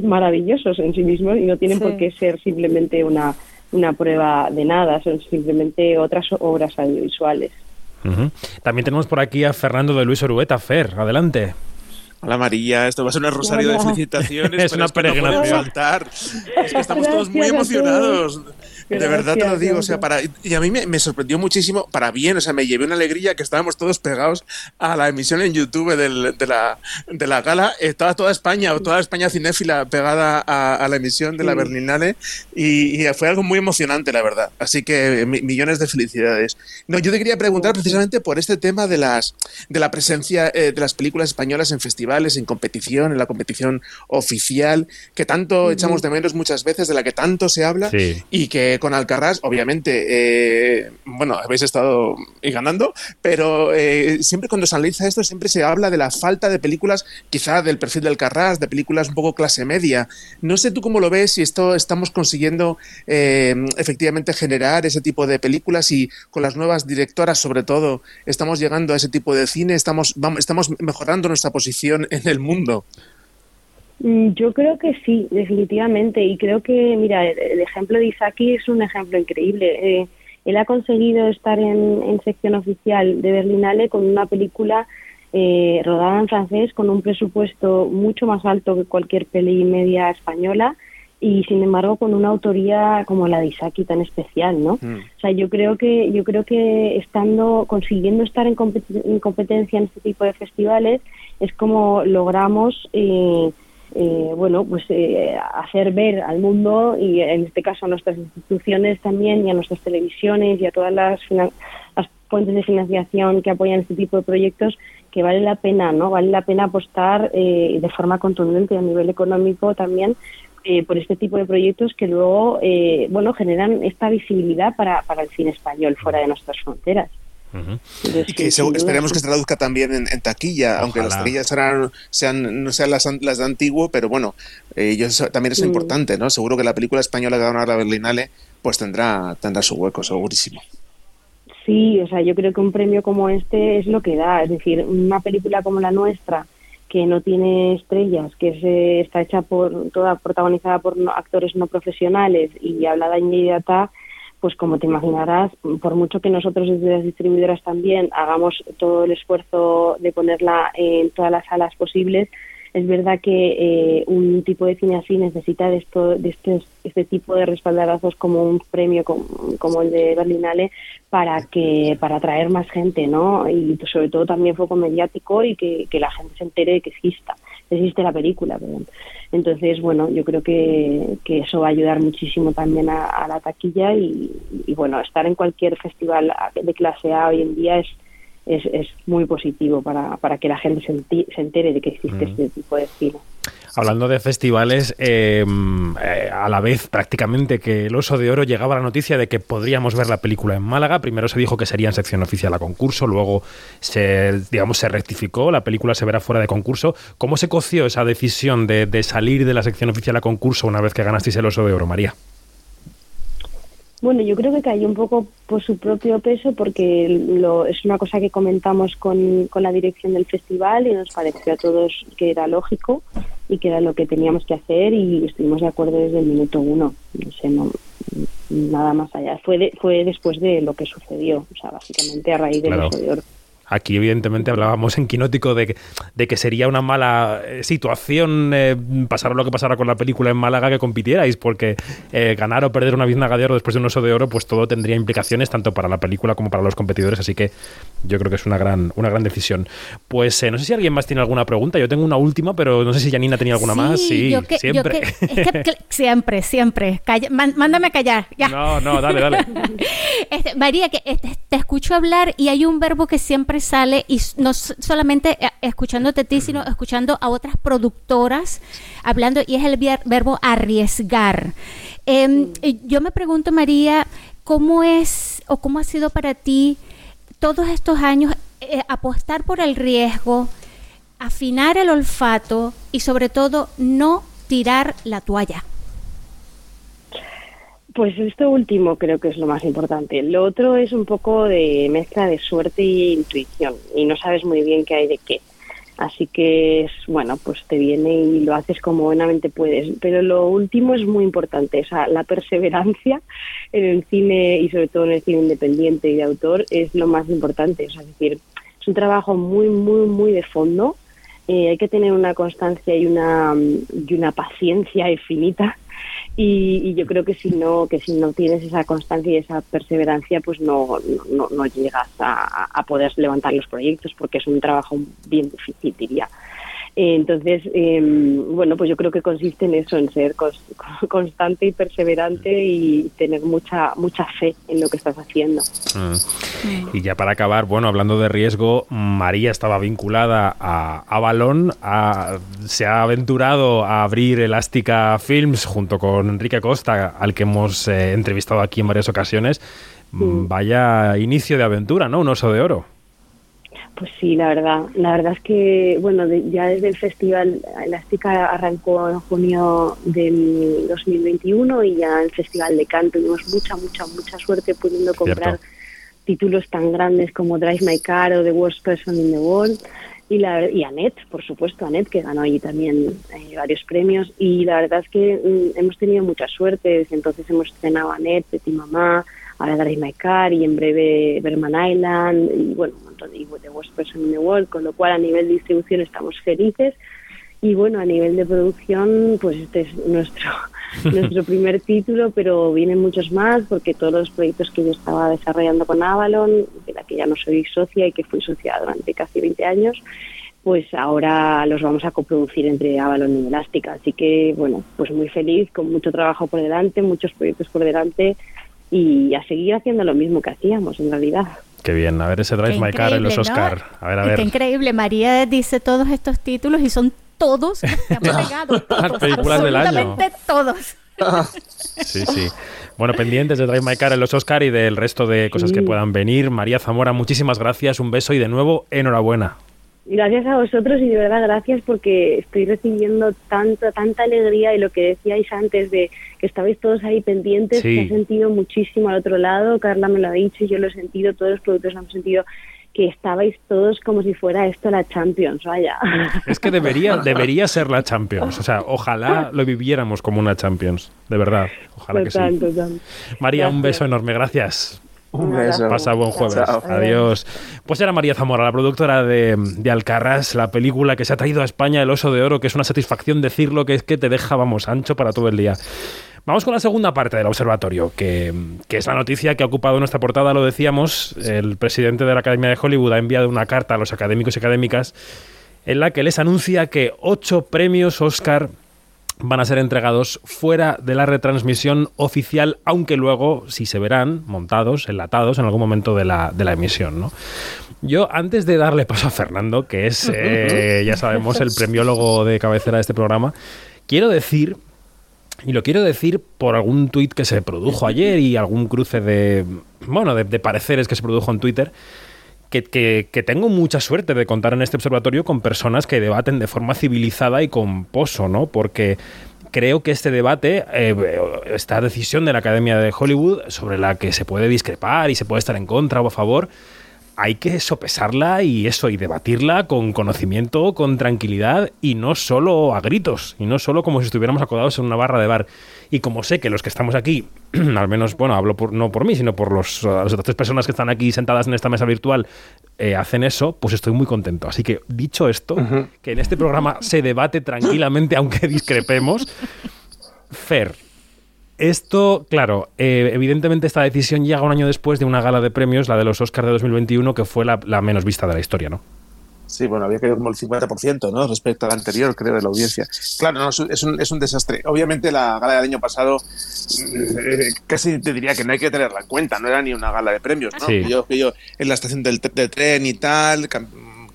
maravillosos en sí mismos y no tienen por qué ser simplemente una, una prueba de nada, son simplemente otras obras audiovisuales. También tenemos por aquí a Fernando de Luis Orueta. Fer, adelante. Hola María, esto va a ser un rosario de felicitaciones. [LAUGHS] es una peregrinación. Es que estamos todos muy emocionados. De verdad te lo digo, o sea, para, y a mí me, sorprendió muchísimo, para bien, o sea, me llevé una alegría que estábamos todos pegados a la emisión en YouTube de, la, de la gala. Estaba toda España, o toda España cinéfila pegada a, la emisión de la Berlinale y, fue algo muy emocionante, la verdad. Así que millones de felicidades. No, yo te quería preguntar precisamente por este tema de, las, de la presencia eh, de las películas españolas en festivales, en competición, en la competición oficial, que tanto echamos de menos muchas veces, de la que tanto se habla y que con Alcarrás, obviamente, eh, bueno, habéis estado ganando, pero eh, siempre cuando se analiza esto, siempre se habla de la falta de películas, quizá del perfil del Alcarrás, de películas un poco clase media. No sé tú cómo lo ves, si esto estamos consiguiendo eh, efectivamente generar ese tipo de películas y con las nuevas directoras, sobre todo, estamos llegando a ese tipo de cine, estamos, vamos, estamos mejorando nuestra posición en el mundo. Mm, yo creo que sí, definitivamente. Y creo que, mira, el, ejemplo de Isaki es un ejemplo increíble. Eh, él ha conseguido estar en, sección oficial de Berlinale con una película eh, rodada en francés con un presupuesto mucho más alto que cualquier peli media española y sin embargo con una autoría como la de Isaki tan especial, ¿no? Mm. O sea, yo creo que yo creo que estando consiguiendo estar en, competencia en este tipo de festivales es como logramos eh, eh, bueno, pues eh, hacer ver al mundo y en este caso a nuestras instituciones también y a nuestras televisiones y a todas las, las fuentes de financiación que apoyan este tipo de proyectos que vale la pena, ¿no? Vale la pena apostar eh, de forma contundente a nivel económico también por este tipo de proyectos que luego, bueno, generan esta visibilidad para, para el cine español fuera de nuestras fronteras. Y que esperemos que se traduzca también en, taquilla, aunque las taquillas sean, no sean las, las de antiguo, pero bueno, eh, también es mm. importante, ¿no? Seguro que la película española que va a ganar la Berlinale pues tendrá, tendrá su hueco, segurísimo. Sí, o sea, yo creo que un premio como este es lo que da, es decir, una película como la nuestra, que no tiene estrellas, que está hecha por toda protagonizada por actores no profesionales y hablada inmediata, pues como te imaginarás, por mucho que nosotros desde las distribuidoras también hagamos todo el esfuerzo de ponerla en todas las salas posibles, es verdad que eh, un tipo de cine así necesita de, esto, de este, este tipo de respaldarazos como un premio como, el de Berlinale para que para atraer más gente, ¿no? Y sobre todo también foco mediático y que, que la gente se entere de que exista, existe la película, perdón. Entonces, bueno, yo creo que, que eso va a ayudar muchísimo también a, la taquilla y, bueno, estar en cualquier festival de clase A hoy en día es, es, es muy positivo para, para que la gente se, entere de que existe este tipo de cine. Hablando de festivales, em, eh, a la vez prácticamente que el Oso de Oro llegaba la noticia de que podríamos ver la película en Málaga. Primero se dijo que sería en sección oficial a concurso, luego se, digamos, se rectificó, la película se verá fuera de concurso. ¿Cómo se coció esa decisión de, de salir de la sección oficial a concurso una vez que ganasteis el Oso de Oro, María? Bueno, yo creo que cayó un poco por su propio peso porque lo, es una cosa que comentamos con, con la dirección del festival y nos pareció a todos que era lógico y que era lo que teníamos que hacer y estuvimos de acuerdo desde el minuto uno. No sé, nada más allá. Fue, fue después de lo que sucedió, o sea, básicamente a raíz del claro. de oro. Aquí, evidentemente, hablábamos en Quinótico de, de que sería una mala eh, situación eh, pasar lo que pasara con la película en Málaga que compitierais, porque eh, ganar o perder una biznaga de oro después de un oso de oro, pues todo tendría implicaciones tanto para la película como para los competidores. Así que yo creo que es una gran, una gran decisión. Pues no sé si alguien más tiene alguna pregunta. Yo tengo una última, pero no sé si Janina tenía alguna más. Sí, siempre. siempre, siempre. mándame a callar. Ya. No, no, dale, dale. [LAUGHS] Este, María, que este, te escucho hablar y hay un verbo que siempre sale y no solamente eh, escuchándote a ti, sino escuchando a otras productoras hablando y es el verbo arriesgar. Em, yo me pregunto, María, ¿cómo es o cómo ha sido para ti todos estos años eh, apostar por el riesgo, afinar el olfato y sobre todo no tirar la toalla? Pues esto último creo que es lo más importante. Lo otro es un poco de mezcla de suerte e intuición y no sabes muy bien qué hay de qué. Así que es, bueno, pues te viene y lo haces como buenamente puedes. Pero lo último es muy importante, o sea, la perseverancia en el cine y sobre todo en el cine independiente y de autor es lo más importante. O sea, es decir, es un trabajo muy, muy, muy de fondo eh, hay que tener una constancia y una, y una paciencia infinita y, yo creo que si no que si no tienes esa constancia y esa perseverancia pues no, no, no llegas a, a poder levantar los proyectos porque es un trabajo bien difícil diría entonces, em, bueno, pues yo creo que consiste en eso, en ser [LAUGHS] constante y perseverante y tener mucha mucha fe en lo que estás haciendo. Mm. Y ya para acabar, bueno, hablando de riesgo, María estaba vinculada a Avalon, se ha aventurado a abrir Elástica Films junto con Enrique Costa, al que hemos eh, entrevistado aquí en varias ocasiones. Vaya inicio de aventura, ¿no? Un oso de oro. Pues sí, la verdad. La verdad es que, bueno, ya desde el festival, Elástica arrancó en junio del 2021 y ya el Festival de Canto tuvimos mucha, mucha, mucha suerte pudiendo comprar títulos tan grandes como Drive My Car o The Worst Person in the World. Y, la, y Annette, por supuesto, Annette, que ganó allí también eh, varios premios. Y la verdad es que mm, hemos tenido mucha suerte. Desde entonces hemos estrenado Annette, Petit Mamá, ahora Drive My Car y en breve Berman Island. Y bueno, y The Worst Person in the World, con lo cual a nivel de distribución estamos felices y bueno, a nivel de producción, pues este es nuestro, [LAUGHS] nuestro primer título, pero vienen muchos más porque todos los proyectos que yo estaba desarrollando con Avalon, de la que ya no soy socia y que fui socia durante casi 20 años, pues ahora los vamos a coproducir entre Avalon y Elástica. Así que, bueno, pues muy feliz, con mucho trabajo por delante, muchos proyectos por delante y a seguir haciendo lo mismo que hacíamos en realidad. Qué bien, a ver ese Drive My Car en los Oscar. A ver, a ver. Qué increíble, María dice todos estos títulos y son todos que. [LAUGHS] [LAUGHS] Las películas del año. todos. [LAUGHS] sí, sí. Bueno, pendientes de Drive My Car en los Oscar y del resto de cosas que puedan venir. María Zamora, muchísimas gracias, un beso y de nuevo, enhorabuena. Gracias a vosotros y de verdad gracias porque estoy recibiendo tanta, tanta alegría y lo que decíais antes de que estabais todos ahí pendientes, que he sentido muchísimo al otro lado, Carla me lo ha dicho y yo lo he sentido, todos los productores han sentido que estabais todos como si fuera esto la Champions, vaya. Es que debería, [LAUGHS] debería ser la Champions, o sea, ojalá lo viviéramos como una Champions, de verdad, ojalá que sí. María, un beso enorme, gracias. Un beso. Pasa buen jueves. Adiós. Pues era María Zamora, la productora de, de Alcarrás, la película que se ha traído a España El Oso de Oro, que es una satisfacción decirlo, que es que te deja, vamos, ancho para todo el día. Vamos con la segunda parte del observatorio, que, que, es la noticia que ha ocupado nuestra portada, lo decíamos. El presidente de la Academia de Hollywood ha enviado una carta a los académicos y académicas en la que les anuncia que ocho premios Oscar van a ser entregados fuera de la retransmisión oficial, aunque luego sí se verán montados, enlatados en algún momento de la, de la emisión. ¿no? Yo, antes de darle paso a Fernando, que es, eh, ya sabemos, el premiólogo de cabecera de este programa, quiero decir, y lo quiero decir por algún tuit que se produjo ayer y algún cruce de, bueno, de pareceres que se produjo en Twitter, que, tengo mucha suerte de contar en este observatorio con personas que debaten de forma civilizada y con poso, ¿no? Porque creo que este debate, eh, esta decisión de la Academia de Hollywood, sobre la que se puede discrepar y se puede estar en contra o a favor, hay que sopesarla y eso, y debatirla con conocimiento, con tranquilidad y no solo a gritos, y no solo como si estuviéramos acodados en una barra de bar. Y como sé que los que estamos aquí, [CLEARS THROAT] al menos, bueno, hablo por, no por mí, sino por los, las otras tres personas que están aquí sentadas en esta mesa virtual, eh, hacen eso, pues estoy muy contento. Así que, dicho esto, que en este programa se debate tranquilamente, [LAUGHS] aunque discrepemos, Fer, esto, claro, eh, evidentemente esta decisión llega un año después de una gala de premios, la de los Oscars de 2021, que fue la, menos vista de la historia, ¿no? Sí, bueno, había caído como el 50%, ¿no? Respecto a la anterior, creo, de la audiencia. Claro, no, es, un, es un desastre. Obviamente la gala del año pasado eh, casi te diría que no hay que tenerla en cuenta, no era ni una gala de premios, ¿no? Yo, yo en la estación del, del tren y tal,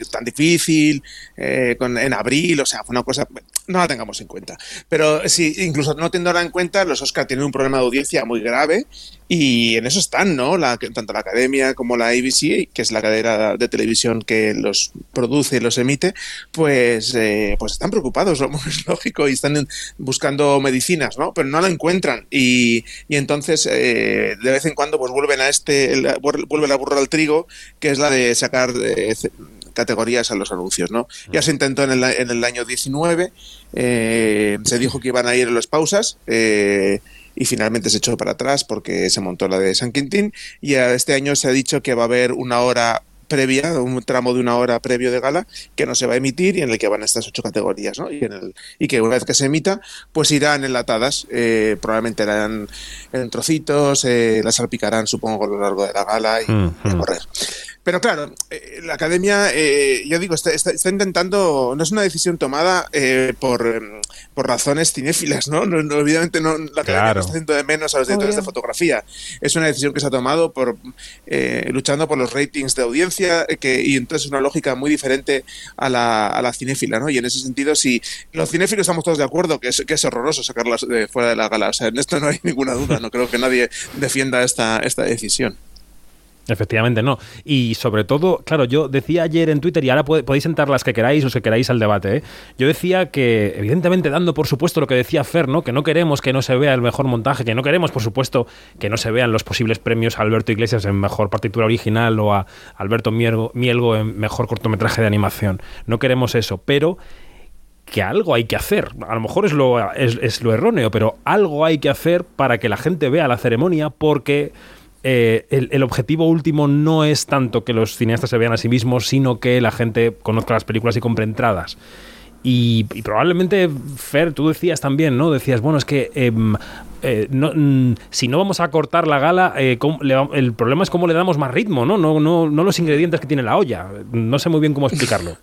tan difícil, eh, en abril, o sea, fue una cosa, no la tengamos en cuenta. Pero sí, incluso no teniendo en cuenta, los Oscar tienen un problema de audiencia muy grave y en eso están, ¿no? La, tanto la Academia como la ABC, que es la cadena de televisión que los produce los emite, pues, eh, pues están preocupados, [LAUGHS] es lógico, y están buscando medicinas, ¿no? Pero no la encuentran y, y entonces eh, de vez en cuando pues vuelven a este, vuelve la burra al trigo, que es la de sacar categorías a los anuncios, ¿no? Ya se intentó en el, en el año 19, eh, se dijo que iban a ir en las pausas, eh, y finalmente se echó para atrás porque se montó la de San Quintín, y este año se ha dicho que va a haber una hora previa, un tramo de una hora previo de gala, que no se va a emitir y en el que van estas ocho categorías, ¿no? Y, en el, y que una vez que se emita, pues irán enlatadas, eh, probablemente irán en trocitos, eh, las salpicarán, supongo, a lo largo de la gala y, Mm, y a mm. correr. Pero claro, eh, la academia, eh, yo digo, está, está- está intentando, no es una decisión tomada eh, por, em, por razones cinéfilas, ¿no? No- no, Obviamente no, la academia Claro. no está haciendo de menos a los directores Obvio. de fotografía. Es una decisión que se ha tomado por eh, luchando por los ratings de audiencia eh, que, y entonces es una lógica muy diferente a la, a la cinéfila, ¿no? Y en ese sentido, si los cinéfilos estamos todos de acuerdo que es, que es horroroso sacarlas de fuera de la gala. O sea, en esto no hay ninguna duda. No creo que nadie defienda esta, esta decisión. Efectivamente, no. Y sobre todo, claro, yo decía ayer en Twitter, y ahora podéis sentar las que queráis, los que queráis al debate, ¿eh? yo decía que, evidentemente, dando por supuesto lo que decía Fer, ¿no? que no queremos que no se vea el mejor montaje, que no queremos, por supuesto, que no se vean los posibles premios a Alberto Iglesias en mejor partitura original o a Alberto Mielgo, Mielgo en mejor cortometraje de animación. No queremos eso, pero que algo hay que hacer. A lo mejor es lo, es lo erróneo, pero algo hay que hacer para que la gente vea la ceremonia porque eh, el, objetivo último no es tanto que los cineastas se vean a sí mismos, sino que la gente conozca las películas y compre entradas. Y, probablemente, Fer, tú decías también, ¿no? Decías, bueno, es que em, eh, no, mm, si no vamos a cortar la gala, eh, ¿cómo le el problema es cómo le damos más ritmo, ¿no? No, no, no los ingredientes que tiene la olla. No sé muy bien cómo explicarlo.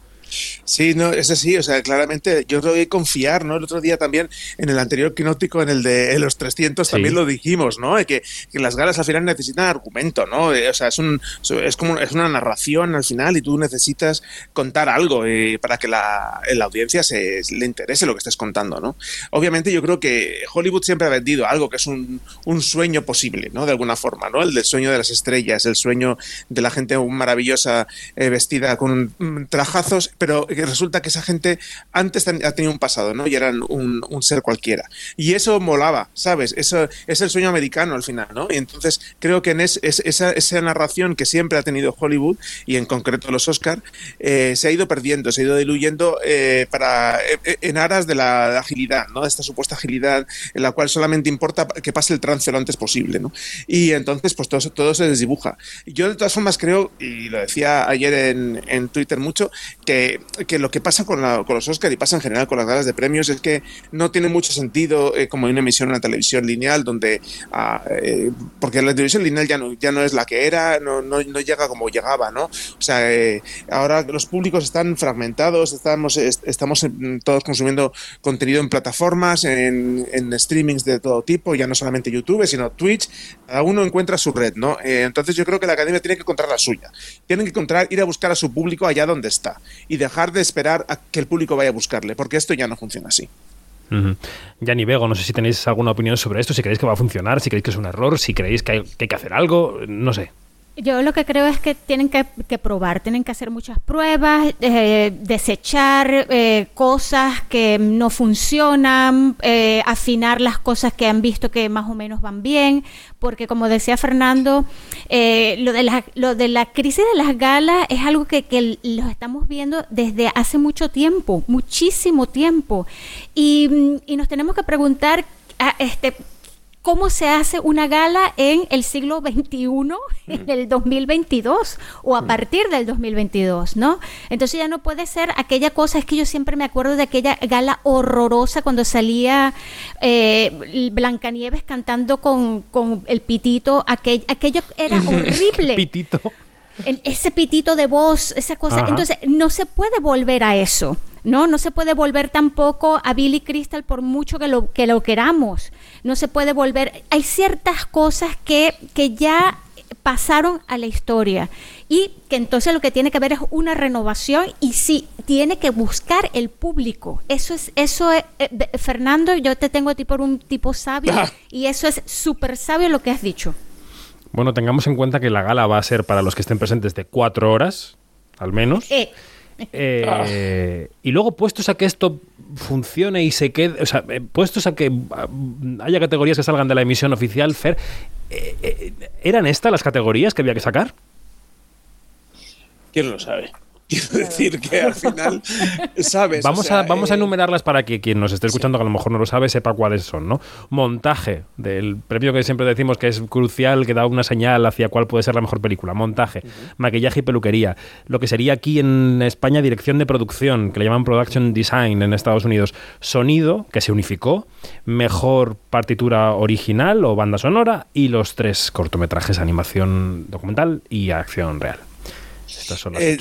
Sí, no, es así, o sea, claramente yo creo que confiar, ¿no? El otro día también, en el anterior quinótico, en el de los 300, Sí. también lo dijimos, ¿no? Que, que las galas al final necesitan argumento, ¿no? Eh, O sea, es, un, es como es una narración al final y tú necesitas contar algo eh, para que la, la audiencia se, le interese lo que estés contando, ¿no? Obviamente yo creo que Hollywood siempre ha vendido algo que es un, un sueño posible, ¿no? De alguna forma, ¿no? El del sueño de las estrellas, el sueño de la gente maravillosa eh, vestida con trajazos, pero resulta que esa gente antes ha tenido un pasado, ¿no? Y eran un, ser cualquiera. Y eso molaba, ¿sabes? Eso es el sueño americano al final, ¿no? Y entonces creo que en es- es- esa, esa narración que siempre ha tenido Hollywood, y en concreto los Oscar, eh, se ha ido perdiendo, se ha ido diluyendo eh, para, eh, en aras de la agilidad, ¿no? De esta supuesta agilidad en la cual solamente importa que pase el trance lo antes posible, ¿no? Y entonces, pues todo, todo se desdibuja. Yo de todas formas creo, y lo decía ayer en, en Twitter mucho, que, que lo que pasa con, la- con los Oscar y pasa en general con las galas de premios es que no tiene mucho sentido eh, como una emisión en la televisión lineal donde ah, eh, porque la televisión lineal ya no, ya no es la que era, no, no, no llega como llegaba, ¿no? O sea, eh, ahora los públicos están fragmentados, estamos, est- estamos todos consumiendo contenido en plataformas, en, en streamings de todo tipo, ya no solamente YouTube, sino Twitch, cada uno encuentra su red, ¿no? Entonces yo creo que la academia tiene que encontrar la suya, tienen que encontrar, ir a buscar a su público allá donde está y dejar de esperar a que el público vaya a buscarle, porque esto ya no funciona así. Ujú. Yanni Vego, no sé si tenéis alguna opinión sobre esto, si creéis que va a funcionar, si creéis que es un error, si creéis que, hay que hacer algo, no sé. Yo lo que creo es que tienen que, probar, tienen que hacer muchas pruebas, eh, desechar eh, cosas que no funcionan, eh, afinar las cosas que han visto que más o menos van bien, porque como decía Fernando, eh, lo, de la, lo de la crisis de las galas es algo que, que lo estamos viendo desde hace mucho tiempo, muchísimo tiempo, y, y nos tenemos que preguntar, ah, este, cómo se hace una gala en el siglo XXI, en el 2022 o a partir del 2022, ¿no? Entonces ya no puede ser aquella cosa, es que yo siempre me acuerdo de aquella gala horrorosa cuando salía eh, Blancanieves cantando con, con el pitito, aquel, aquello era [LAUGHS] horrible. Pitito. El- ese pitito de voz, esa cosa. Ajá. Entonces, no se puede volver a eso, ¿no? No se puede volver tampoco a Billy Crystal por mucho que lo, que lo queramos. No se puede volver. Hay ciertas cosas que, que ya pasaron a la historia y que entonces lo que tiene que haber es una renovación y sí tiene que buscar el público eso es eso es, eh, Fernando yo te tengo a ti por un tipo sabio y eso es súper sabio lo que has dicho Bueno, tengamos en cuenta que la gala va a ser para los que estén presentes de cuatro horas, al menos. Eh, Eh, Y luego, puestos a que esto funcione y se quede, o sea, eh, puestos a que ah, haya categorías que salgan de la emisión oficial, Fer, eh, eh, ¿eran estas las categorías que había que sacar? ¿Quién lo sabe? Quiero decir que al final, ¿sabes? Vamos, a, vamos a eh, enumerarlas para que quien nos esté escuchando, que a lo mejor no lo sabe, sepa cuáles son, ¿no? Montaje, del premio que siempre decimos que es crucial, que da una señal hacia cuál puede ser la mejor película. Montaje, maquillaje y peluquería. Lo que sería aquí en España dirección de producción, que le llaman production design en Estados Unidos. Sonido, que se unificó. Mejor partitura original o banda sonora. Y los tres cortometrajes, animación documental y acción real. Estas son las eh,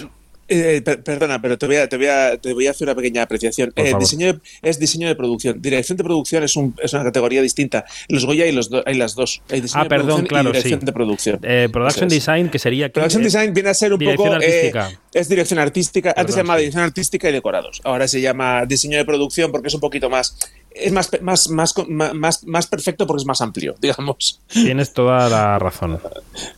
eh, perdona, pero te voy, a, te, voy a, te voy a hacer una pequeña apreciación. Eh, diseño es diseño de producción. Dirección de producción es, un, es una categoría distinta. Los Goya hay, los hay las dos. Hay ah, perdón, claro, dirección de producción. Eh, production Design, que sería... Production Design viene a ser un poco... Artística. es dirección artística. Antes se llamaba dirección artística y decorados. Ahora se llama diseño de producción porque es un poquito más es más, más, más, más, más perfecto porque es más amplio, [LAUGHS] digamos. Tienes toda la razón.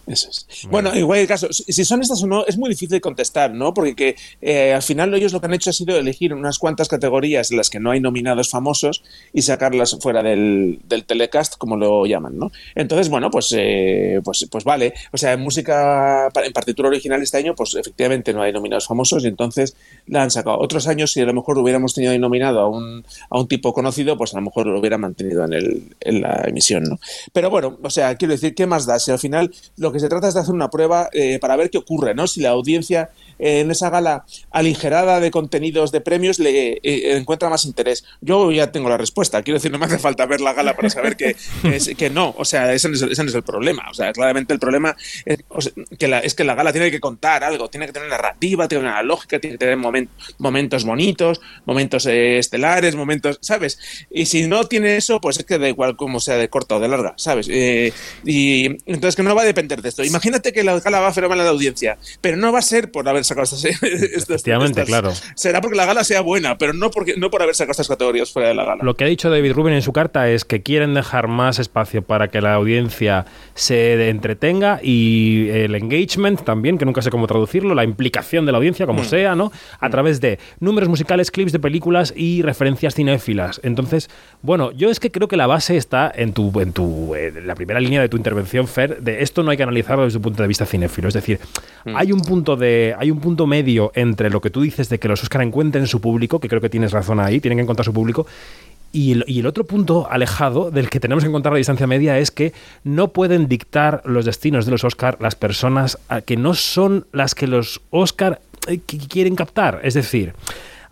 Eso es. Bueno, igual el caso, si son estas o no, es muy difícil de contestar, ¿no? Porque que, eh, al final ellos lo que han hecho ha sido elegir unas cuantas categorías en las que no hay nominados famosos y sacarlas fuera del, del telecast, como lo llaman, ¿no? Entonces, bueno, pues, eh, pues, pues vale. O sea, en música, en partitura original este año, pues efectivamente no hay nominados famosos y entonces la han sacado. Otros años, si a lo mejor hubiéramos tenido nominado a un, a un tipo conocido, pues a lo mejor lo hubiera mantenido en, el, en la emisión, ¿no? Pero bueno, o sea, quiero decir, ¿qué más da? Si al final lo que se trata es de hacer una prueba eh, para ver qué ocurre, ¿no? Si la audiencia en esa gala aligerada de contenidos de premios le eh, encuentra más interés. Yo ya tengo la respuesta. Quiero decir, no me hace falta ver la gala para saber que, que, no. O sea, ese no, es, el problema. O sea, claramente el problema es, que la, es que la gala tiene que contar algo, tiene que tener narrativa, tiene una lógica, tiene que tener momentos bonitos, momentos eh, estelares, momentos, ¿sabes? Y si no tiene eso, pues es que da igual cómo sea de corta o de larga, ¿sabes? Eh, y entonces que no va a depender de esto. Imagínate que la gala va a fenomenal la audiencia, pero no va a ser por haber sacado estas, [LAUGHS] Efectivamente, claro. Será porque la gala sea buena, pero no, porque, no por haber sacado estas categorías fuera de la gala. Lo que ha dicho David Rubin en su carta es que quieren dejar más espacio para que la audiencia se entretenga y el engagement también, que nunca sé cómo traducirlo, la implicación de la audiencia, como mm. sea, ¿no? A mm. través de números musicales, clips de películas y referencias cinéfilas. Entonces, bueno, yo es que creo que la base está en tu, en tu, eh, la primera línea de tu intervención, Fer, de esto no hay que analizarlo desde un punto de vista cinéfilo. Es decir, mm. hay un punto de, hay un punto medio entre lo que tú dices de que los Oscar encuentren su público, que creo que tienes razón ahí, tienen que encontrar su público, y el, otro punto alejado del que tenemos que encontrar la distancia media es que no pueden dictar los destinos de los Oscar las personas que no son las que los Oscar eh, quieren captar. Es decir,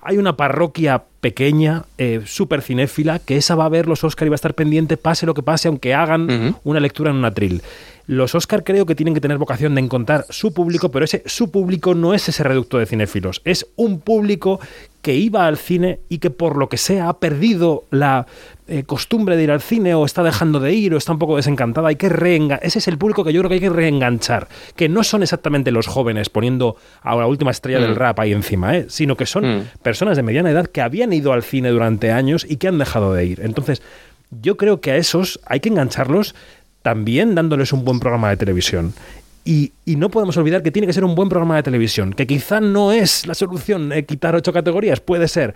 hay una parroquia pequeña, eh, súper cinéfila, que esa va a ver los Oscar y va a estar pendiente, pase lo que pase, aunque hagan una lectura en un atril. Los Oscar creo que tienen que tener vocación de encontrar su público, pero ese su público no es ese reducto de cinéfilos, es un público que iba al cine y que por lo que sea ha perdido la eh, costumbre de ir al cine o está dejando de ir o está un poco desencantada. Hay que reenganchar. Ese es el público que yo creo que hay que reenganchar. Que no son exactamente los jóvenes poniendo a la última estrella del mm. rap ahí encima, ¿eh? sino que son mm. personas de mediana edad que habían ido al cine durante años y que han dejado de ir. Entonces, yo creo que a esos hay que engancharlos también dándoles un buen programa de televisión. Y, no podemos olvidar que tiene que ser un buen programa de televisión, que quizá no es la solución eh, quitar ocho categorías, puede ser,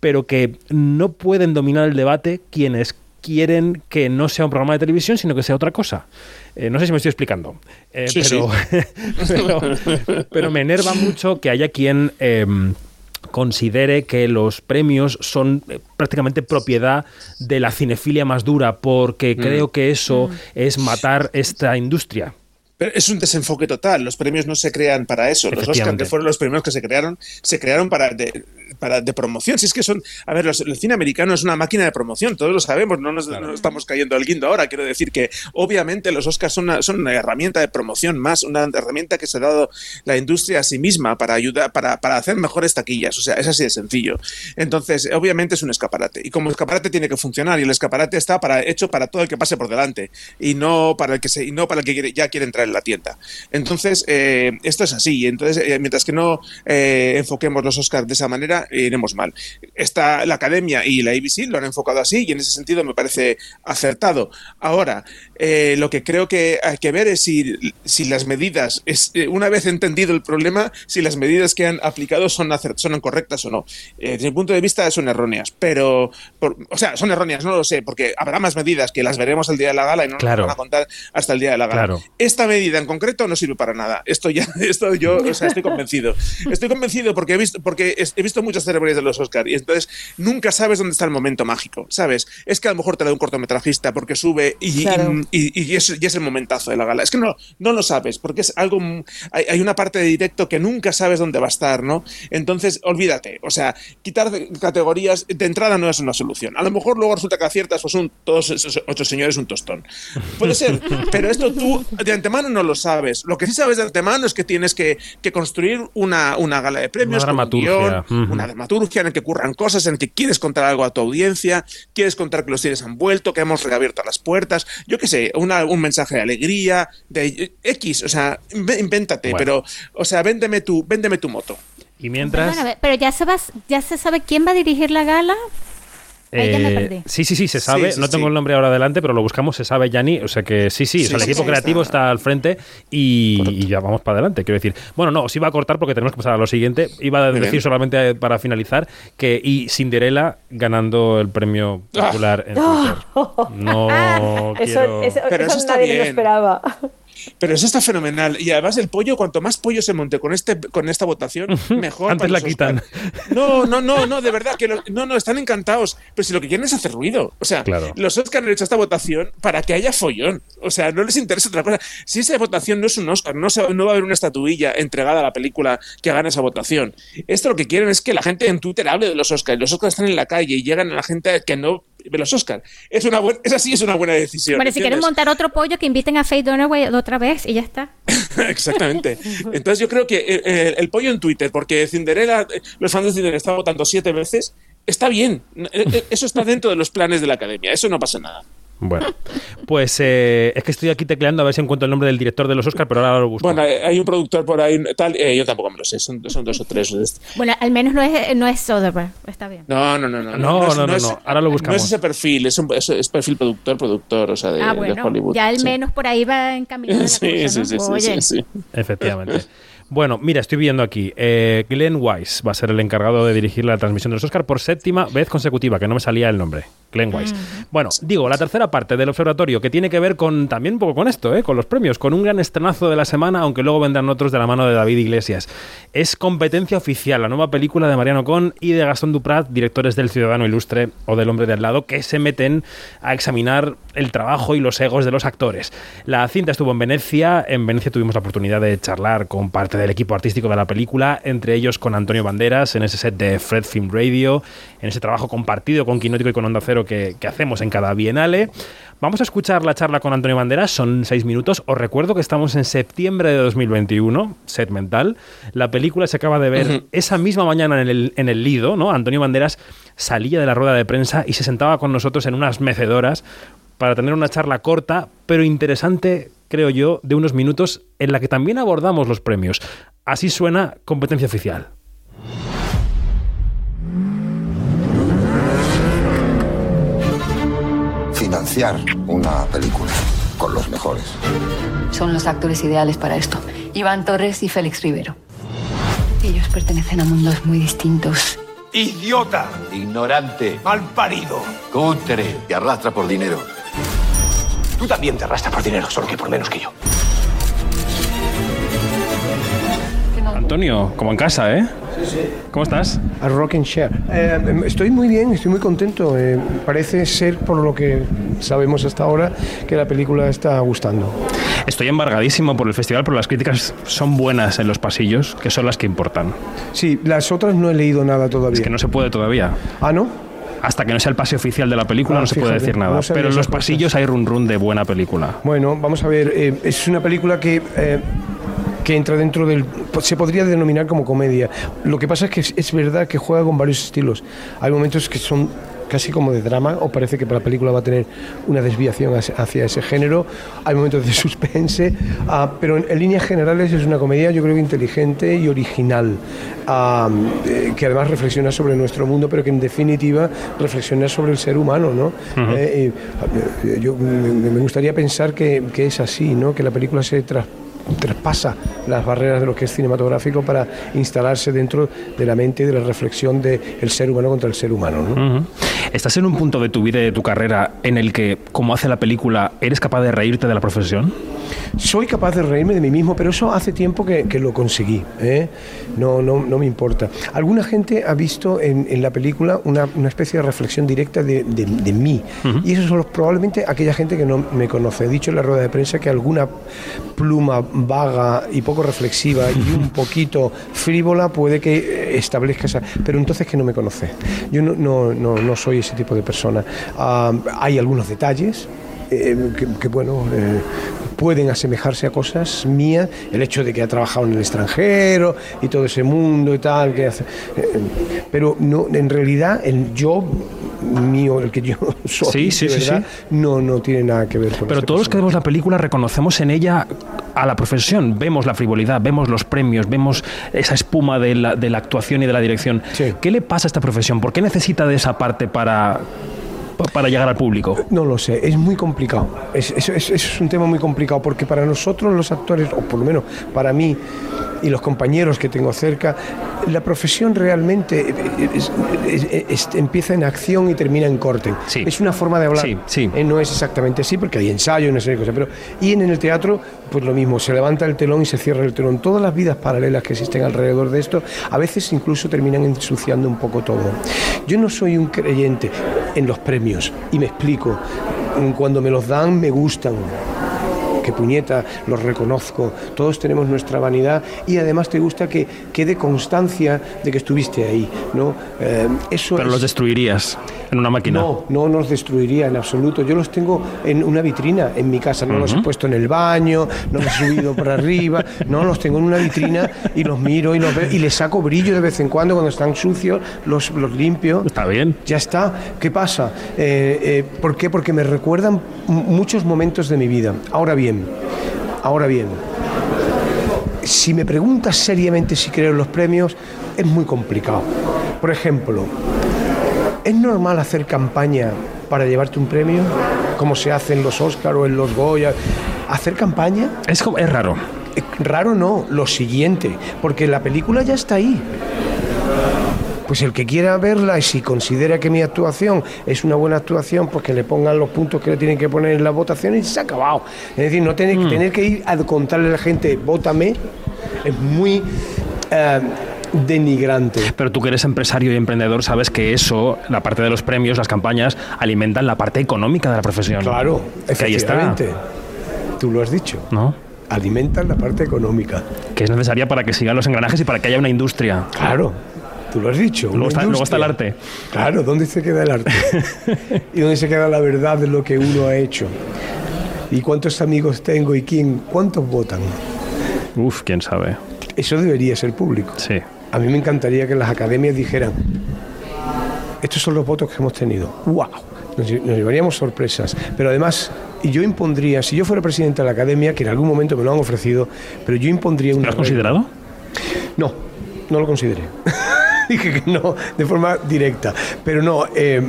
pero que no pueden dominar el debate quienes quieren que no sea un programa de televisión, sino que sea otra cosa. Eh, no sé si me estoy explicando, eh, [LAUGHS] pero, pero, me enerva mucho que haya quien em, considere que los premios son eh, prácticamente propiedad de la cinefilia más dura, porque mm. creo que eso mm. es matar esta industria. Pero es un desenfoque total. Los premios no se crean para eso. Los Oscar, que fueron los primeros que se crearon, se crearon para para, de promoción. Si es que son, a ver, el cine americano es una máquina de promoción, todos lo sabemos, no nos, estamos cayendo al guindo ahora. Quiero decir que obviamente los Oscars son una, son una herramienta de promoción más, una herramienta que se ha dado la industria a sí misma para ayudar, para, para hacer mejores taquillas. O sea, es así de sencillo. Entonces, obviamente es un escaparate. Y como escaparate tiene que funcionar, y el escaparate está para, hecho para todo el que pase por delante, y no para el que se, y no para el que ya quiere entrar en la tienda. Entonces, eh, esto es así. Entonces, eh, mientras que no eh, enfoquemos los Oscars de esa manera, academia, iremos mal. Esta, la academia y la ABC lo han enfocado así y en ese sentido me parece acertado. Ahora, eh, lo que creo que hay que ver es si, si las medidas, es, eh, una vez entendido el problema, si las medidas que han aplicado son, son correctas o no. Eh, desde mi punto de vista son erróneas, pero, o sea, son erróneas, no lo sé, porque habrá más medidas que las veremos el día de la gala y no nos van a contar hasta el día de la gala. Esta medida en concreto no sirve para nada. Esto ya, [LAUGHS] esto yo, o sea, estoy convencido. Estoy convencido porque he visto, porque he visto muchas ceremonias de los Oscars y entonces nunca sabes dónde está el momento mágico, ¿sabes? Es que a lo mejor te da un cortometrajista porque sube y, y, es, el momentazo de la gala. Es que no, no lo sabes porque es algo, hay, hay, una parte de directo que nunca sabes dónde va a estar, ¿no? Entonces, olvídate, o sea, quitar categorías de entrada no es una solución. A lo mejor luego resulta que aciertas, pues son todos esos ocho señores un tostón. Puede ser, [LAUGHS] pero esto tú de antemano no lo sabes. Lo que sí sabes de antemano es que tienes que, construir una, una, gala de premios, una dramaturgia. una dramaturgia en la que ocurran cosas, en la que quieres contar algo a tu audiencia, quieres contar que los tienes han vuelto, que hemos reabierto las puertas, yo qué sé, un mensaje de alegría, de X, o sea, invéntate, pero, o sea, véndeme tu, véndeme tu moto. Y mientras... pero ya se, va, ya se sabe quién va a dirigir la gala. Eh, sí, sí, sí, se sabe. no tengo el nombre ahora adelante, pero lo buscamos, se sabe Yanni. O sea que sí, sí, el equipo creativo está. al frente y, ya vamos para adelante. Quiero decir, bueno, no, os iba a cortar porque tenemos que pasar a lo siguiente. Iba a decir solamente eh, para finalizar que y Cinderella ganando el premio popular en Twitter. [LAUGHS] No quiero... Eso, eso nadie lo esperaba. Pero eso está fenomenal. Y además el pollo, cuanto más pollo se monte con este con esta votación, mejor. Antes la quitan. No, no, no, no, de verdad, que no, no, están encantados. Pero si lo que quieren es hacer ruido. O sea, los Oscar han hecho esta votación para que haya follón. O sea, no les interesa otra cosa. Si esa votación no es un Oscar, no, no va a haber una estatuilla entregada a la película que gane esa votación. Esto lo que quieren es que la gente en Twitter hable de los Oscars. Los Oscars están en la calle y llegan a la gente que no ve los Oscars. Es una buena, esa sí es una buena decisión. Bueno, si quieren montar otro pollo, que inviten a Faye Dunaway otra vez y ya está. [LAUGHS] Exactamente. Entonces yo creo que eh, eh, el, pollo en Twitter, porque Cinderella, eh, los fans de Cinderella están votando siete veces, está bien. Eso está dentro de los planes de la academia. Eso no pasa nada. Bueno, pues eh, es que estoy aquí tecleando a ver si encuentro el nombre del director de los Oscars, pero ahora lo busco. Bueno, hay un productor por ahí, tal, eh, yo tampoco me lo sé, son, dos o tres. Bueno, al menos no es, no es Soderbergh, está bien. No, no, no, no. No, no, no, ahora lo buscamos. No es ese perfil, es, un, es, perfil productor, productor, o sea, de, ah, bueno, Hollywood. Ya al menos por ahí va encaminado. [LAUGHS] Sí, sí, sí, sí, sí, Efectivamente. Bueno, mira, estoy viendo aquí. Eh, Glenn Weiss va a ser el encargado de dirigir la transmisión de los Oscars por séptima vez consecutiva, que no me salía el nombre. Glenn Weiss. Bueno, digo, la tercera parte del observatorio, que tiene que ver con también un poco con esto, ¿eh? con los premios, con un gran estrenazo de la semana, aunque luego vendrán otros de la mano de David Iglesias. Es competencia oficial, la nueva película de Mariano Con y de Gastón Duprat, directores del Ciudadano Ilustre o del Hombre de al lado, que se meten a examinar el trabajo y los egos de los actores. La cinta estuvo en Venecia, en Venecia tuvimos la oportunidad de charlar con parte del equipo artístico de la película, entre ellos con Antonio Banderas, en ese set de Fred Film Radio, en ese trabajo compartido con Quinótico y con Onda Cero que, hacemos en cada bienale. Vamos a escuchar la charla con Antonio Banderas, son seis minutos. Os recuerdo que estamos en septiembre de 2021, set mental. La película se acaba de ver esa misma mañana en el, en el Lido, ¿no? Antonio Banderas salía de la rueda de prensa y se sentaba con nosotros en unas mecedoras para tener una charla corta, pero interesante, creo yo, de unos minutos en la que también abordamos los premios. Así suena competencia oficial. Financiar una película con los mejores. Son los actores ideales para esto. Iván Torres y Félix Rivero. Ellos pertenecen a mundos muy distintos. ¡Idiota! Ignorante. ¡Mal parido! ¡Cutre! Te arrastra por dinero. Tú también te arrastras por dinero, solo que por menos que yo. Antonio, como en casa, ¿eh? Sí, sí. ¿Cómo estás? A rock and share. Eh, estoy muy bien, estoy muy contento. Eh, parece ser, por lo que sabemos hasta ahora, que la película está gustando. Estoy embargadísimo por el festival, pero las críticas son buenas en los pasillos, que son las que importan. Sí, las otras no he leído nada todavía. Es que no se puede todavía. Ah, ¿no? hasta que no sea el pase oficial de la película ah, no se puede decir nada. pero en los pasillos hay run run de buena película. Bueno, vamos a ver. Eh, es una película que que entra dentro del... se podría denominar como comedia. Lo que pasa es que es, verdad que juega con varios estilos. Hay momentos que son casi como de drama, o parece que la película va a tener una desviación hacia ese género. Hay momentos de [LAUGHS] suspense, ah, pero en, líneas generales es una comedia yo creo que inteligente y original, eh, que además reflexiona sobre nuestro mundo, pero que en definitiva reflexiona sobre el ser humano. ¿no? Eh, eh, yo me gustaría pensar que, que, es así, ¿no? que la película se traspasa traspasa las barreras de lo que es cinematográfico para instalarse dentro de la mente y de la reflexión del ser humano contra el ser humano. ¿Estás en un punto de tu vida y de tu carrera en el que, como hace la película, eres capaz de reírte de la profesión? Soy capaz de reírme de mí mismo, pero eso hace tiempo que, lo conseguí. ¿eh? No, no, no, me importa. Alguna gente ha visto en, la película una, especie de reflexión directa de, mí. Y eso son probablemente aquella gente que no me conoce. He dicho en la rueda de prensa que alguna pluma vaga y poco reflexiva y [LAUGHS] un poquito frívola puede que establezca esa... Pero entonces que no me conoce. Yo no, no, no, soy ese tipo de persona. Ah, hay algunos detalles eh, que, bueno, eh, pueden asemejarse a cosas mías, el hecho de que ha trabajado en el extranjero y todo ese mundo y tal, que hace, eh, pero no, en realidad el yo mío, el que yo [LAUGHS] soy, sí, sí, no, no tiene nada que ver con Pero todos los que vemos la película reconocemos en ella a la profesión, vemos la frivolidad, vemos los premios, vemos esa espuma de la, de la actuación y de la dirección. ¿Qué le pasa a esta profesión? ¿Por qué necesita de esa parte para para llegar al público? No lo sé, es muy complicado. Es, es, es, un tema muy complicado porque para nosotros los actores, o por lo menos para mí y los compañeros que tengo cerca, la profesión realmente empieza en acción y termina en corte. Es una forma de hablar. Sí, eh, no es exactamente así porque hay ensayo y no sé qué cosa. Pero, y en el teatro, pues lo mismo, se levanta el telón y se cierra el telón. Todas las vidas paralelas que existen alrededor de esto, a veces incluso terminan ensuciando un poco todo. Yo no soy un creyente en los premios y me explico, cuando me los dan me gustan, que puñeta, los reconozco, todos tenemos nuestra vanidad y además te gusta que quede constancia de que estuviste ahí, ¿no? Eh, eso Pero los destruirías en una máquina. No, no los destruiría en absoluto. Yo los tengo en una vitrina en mi casa, no los he puesto en el baño, no los he subido por arriba, no, los tengo en una vitrina y los miro y los veo y les saco brillo de vez en cuando cuando están sucios, los, los limpio. Está bien. Ya está. ¿Qué pasa? Eh, eh, ¿Por qué? Porque me recuerdan muchos momentos de mi vida. Ahora bien, ahora bien, si me preguntas seriamente si creo en los premios, es muy complicado. Por ejemplo, ¿es normal hacer campaña para llevarte un premio? Como se hace en los Oscars o en los Goya. ¿Hacer campaña? Es, es raro. Eh, raro no, lo siguiente, porque la película ya está ahí pues el que quiera verla y si considera que mi actuación es una buena actuación, pues que le pongan los puntos que le tienen que poner en la votación y se ha acabado. Es decir, no tener, mm. tener que ir a contarle a la gente, vótame, es muy... Eh, denigrante. Pero tú que eres empresario y emprendedor sabes que eso, la parte de los premios, las campañas, alimentan la parte económica de la profesión. Claro, efectivamente. Tú lo has dicho. ¿No? Alimentan la parte económica. Que es necesaria para que sigan los engranajes y para que haya una industria. Claro. Tú lo has dicho. Luego está, el arte. Claro, ¿dónde se queda el arte? [LAUGHS] ¿Y dónde se queda la verdad de lo que uno ha hecho? ¿Y cuántos amigos tengo y quién? ¿Cuántos votan? Uf, quién sabe. Eso debería ser público. Sí. A mí me encantaría que las academias dijeran, estos son los votos que hemos tenido. ¡Wow! Nos, llevaríamos sorpresas. Pero además, y yo impondría, si yo fuera presidente de la academia, que en algún momento me lo han ofrecido, pero yo impondría una. ¿Lo has considerado? No, no lo consideré. [LAUGHS] [LAUGHS] dije que no de forma directa. Pero no, eh,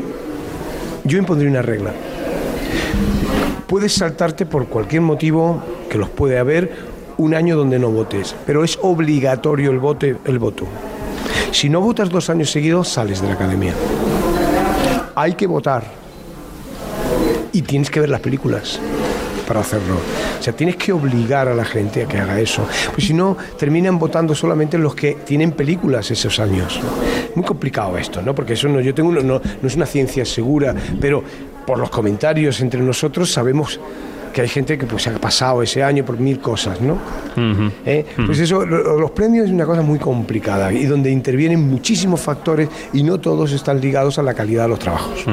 yo impondría una regla. Puedes saltarte por cualquier motivo, que los puede haber, un año donde no votes, pero es obligatorio el, vote, el voto. Si no votas dos años seguidos, sales de la academia. Hay que votar. Y tienes que ver las películas para hacerlo. O sea, tienes que obligar a la gente a que haga eso. Pues si no, terminan votando solamente los que tienen películas esos años. Muy complicado esto, ¿no? Porque eso no, yo tengo, no, no es una ciencia segura, pero por los comentarios entre nosotros sabemos que hay gente que pues se ha pasado ese año por mil cosas, ¿no? ¿Eh? Pues eso, los premios es una cosa muy complicada y donde intervienen muchísimos factores y no todos están ligados a la calidad de los trabajos.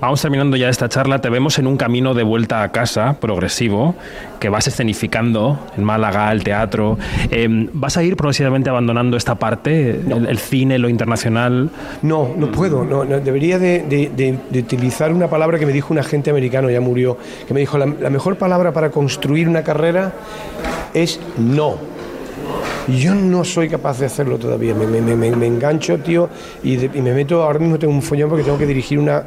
Vamos terminando ya esta charla, te vemos en un camino de vuelta a casa progresivo que vas escenificando en Málaga, el teatro. Em, ¿Vas a ir progresivamente abandonando esta parte, el, cine, lo internacional? No, no puedo. No, debería de, utilizar una palabra que me dijo un agente americano, ya murió, que me dijo, la, mejor palabra para construir una carrera es no. Yo no soy capaz de hacerlo todavía. Me, me, me, me engancho, tío, y, y, me meto, ahora mismo tengo un follón porque tengo que dirigir una,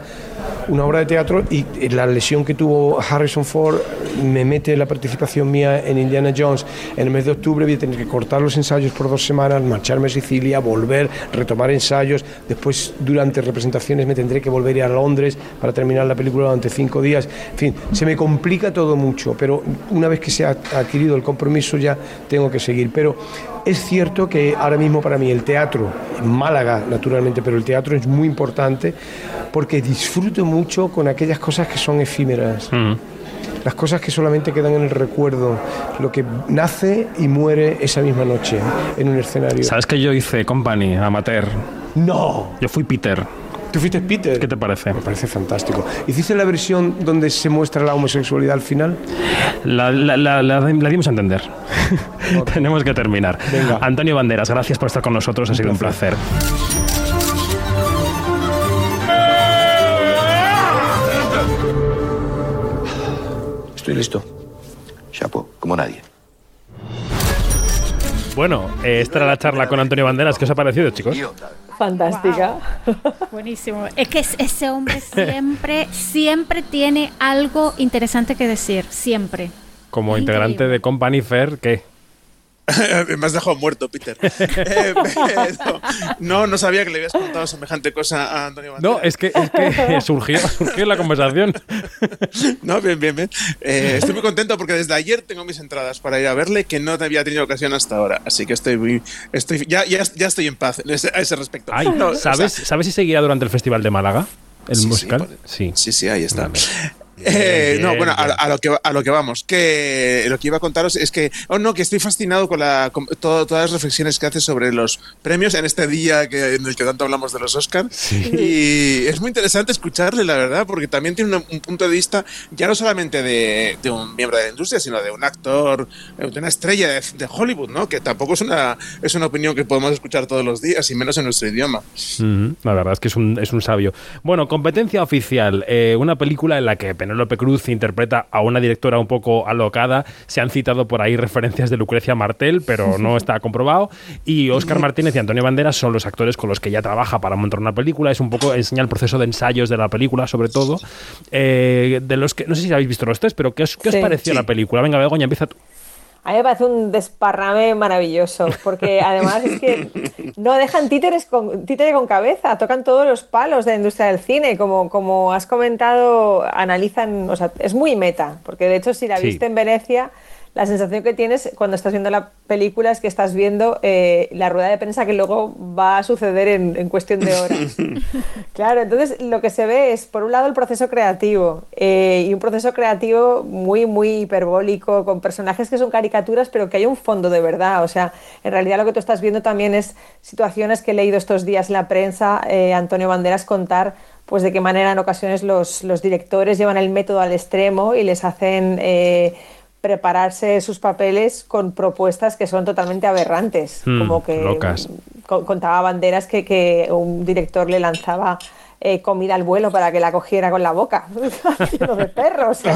una obra de teatro y la lesión que tuvo Harrison Ford me mete la participación mía en Indiana Jones. En el mes de octubre, voy a tener que cortar los ensayos por dos semanas, marcharme a Sicilia, volver, retomar ensayos, después durante representaciones me tendré que volver a Londres para terminar la película durante cinco días, en fin, se me complica todo mucho, pero una vez que se ha adquirido el compromiso ya tengo que seguir, pero es cierto que ahora mismo para mí el teatro, en Málaga naturalmente, pero el teatro es muy importante porque disfruto mucho con aquellas cosas que son efímeras. Mm. Las cosas que solamente quedan en el recuerdo, lo que nace y muere esa misma noche en un escenario. ¿Sabes que yo hice Company, amateur? No. Yo fui Peter. ¿Tú fuiste Peter? ¿Qué te parece? Me parece fantástico. ¿Hiciste la versión donde se muestra la homosexualidad al final? La, dimos a entender. [LAUGHS] [LAUGHS] Tenemos que terminar. Antonio Banderas, gracias por estar con nosotros, ha sido un placer. Estoy listo. Chapo, como nadie. Bueno, eh, esta era la charla con Antonio Banderas. ¿Qué os ha parecido, chicos? Fantástica. Buenísimo. Es que ese hombre [LAUGHS] siempre, siempre tiene algo interesante que decir. Siempre. Como integrante de Company Fair, ¿qué? [LAUGHS] Me has dejado muerto, Peter. [LAUGHS] Eh, no, no sabía que le habías contado semejante cosa a Antonio No, es que, [LAUGHS] surgió, surgió la conversación. No, bien, bien, bien. Eh, estoy muy contento porque desde ayer tengo mis entradas para ir a verle que no había tenido ocasión hasta ahora. Así que estoy muy. Estoy, ya, ya, ya estoy en paz a ese respecto. ¿sabes, ¿Sabes si seguirá durante el Festival de Málaga? ¿El musical? Sí, sí, sí, ahí está. Eh, no, bueno, a, lo que, a lo que vamos, que lo que iba a contaros es que, oh no, que estoy fascinado con, la, todas las reflexiones que hace sobre los premios en este día que, en el que tanto hablamos de los Oscars. Y es muy interesante escucharle, la verdad, porque también tiene un, punto de vista ya no solamente de, un miembro de la industria, sino de un actor, de una estrella de, Hollywood, ¿no? Que tampoco es una, es una opinión que podemos escuchar todos los días, y menos en nuestro idioma. La verdad es que es un, es un sabio. Bueno, competencia oficial, eh, una película en la que Penélope Cruz interpreta a una directora un poco alocada. Se han citado por ahí referencias de Lucrecia Martel, pero no [LAUGHS] está comprobado. Y Óscar Martínez y Antonio Banderas son los actores con los que ella trabaja para montar una película. Es un poco enseña el proceso de ensayos de la película, sobre todo. Eh, de los que no sé si habéis visto los tres, pero ¿qué os, qué os pareció la película? Venga, Begoña, empieza tú. A mí me parece un desparrame maravilloso, porque [LAUGHS] además es que no dejan títeres con, títere con cabeza, tocan todos los palos de la industria del cine, como, como has comentado, analizan, o sea, es muy meta, porque de hecho si la viste en Venecia la sensación que tienes cuando estás viendo la película es que estás viendo eh, la rueda de prensa que luego va a suceder en, cuestión de horas. [LAUGHS] claro, entonces lo que se ve es, por un lado, el proceso creativo eh, y un proceso creativo muy, muy hiperbólico, con personajes que son caricaturas, pero que hay un fondo de verdad. O sea, en realidad lo que tú estás viendo también es situaciones que he leído estos días en la prensa, eh, Antonio Banderas contar pues de qué manera en ocasiones los, los, directores llevan el método al extremo y les hacen prepararse sus papeles con propuestas que son totalmente aberrantes. Hmm, como que locas. contaba banderas que, que, un director le lanzaba eh, comida al vuelo para que la cogiera con la boca, [LAUGHS] de perros. [LAUGHS]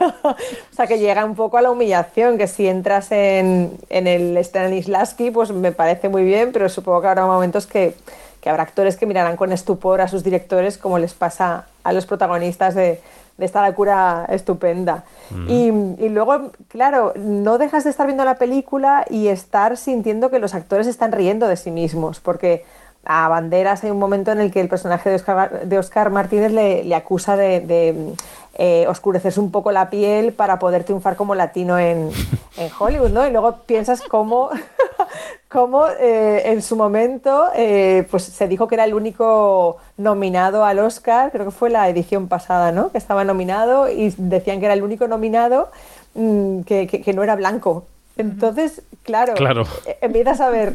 O sea, que llega un poco a la humillación, que si entras en, en el Stanislavski, pues me parece muy bien, pero supongo que habrá momentos que, que habrá actores que mirarán con estupor a sus directores, como les pasa a los protagonistas de, de esta locura estupenda. y, luego, claro, no dejas de estar viendo la película y estar sintiendo que los actores están riendo de sí mismos, porque a Banderas hay un momento en el que el personaje de Oscar, de Oscar Martínez le, acusa de, eh, oscurecerse un poco la piel para poder triunfar como latino en, [LAUGHS] en Hollywood, ¿no? Y luego piensas cómo [LAUGHS] cómo eh, en su momento eh, pues se dijo que era el único nominado al Oscar, creo que fue la edición pasada, ¿no? Que estaba nominado y decían que era el único nominado mm, que, no era blanco. Entonces, claro, eh, empiezas a ver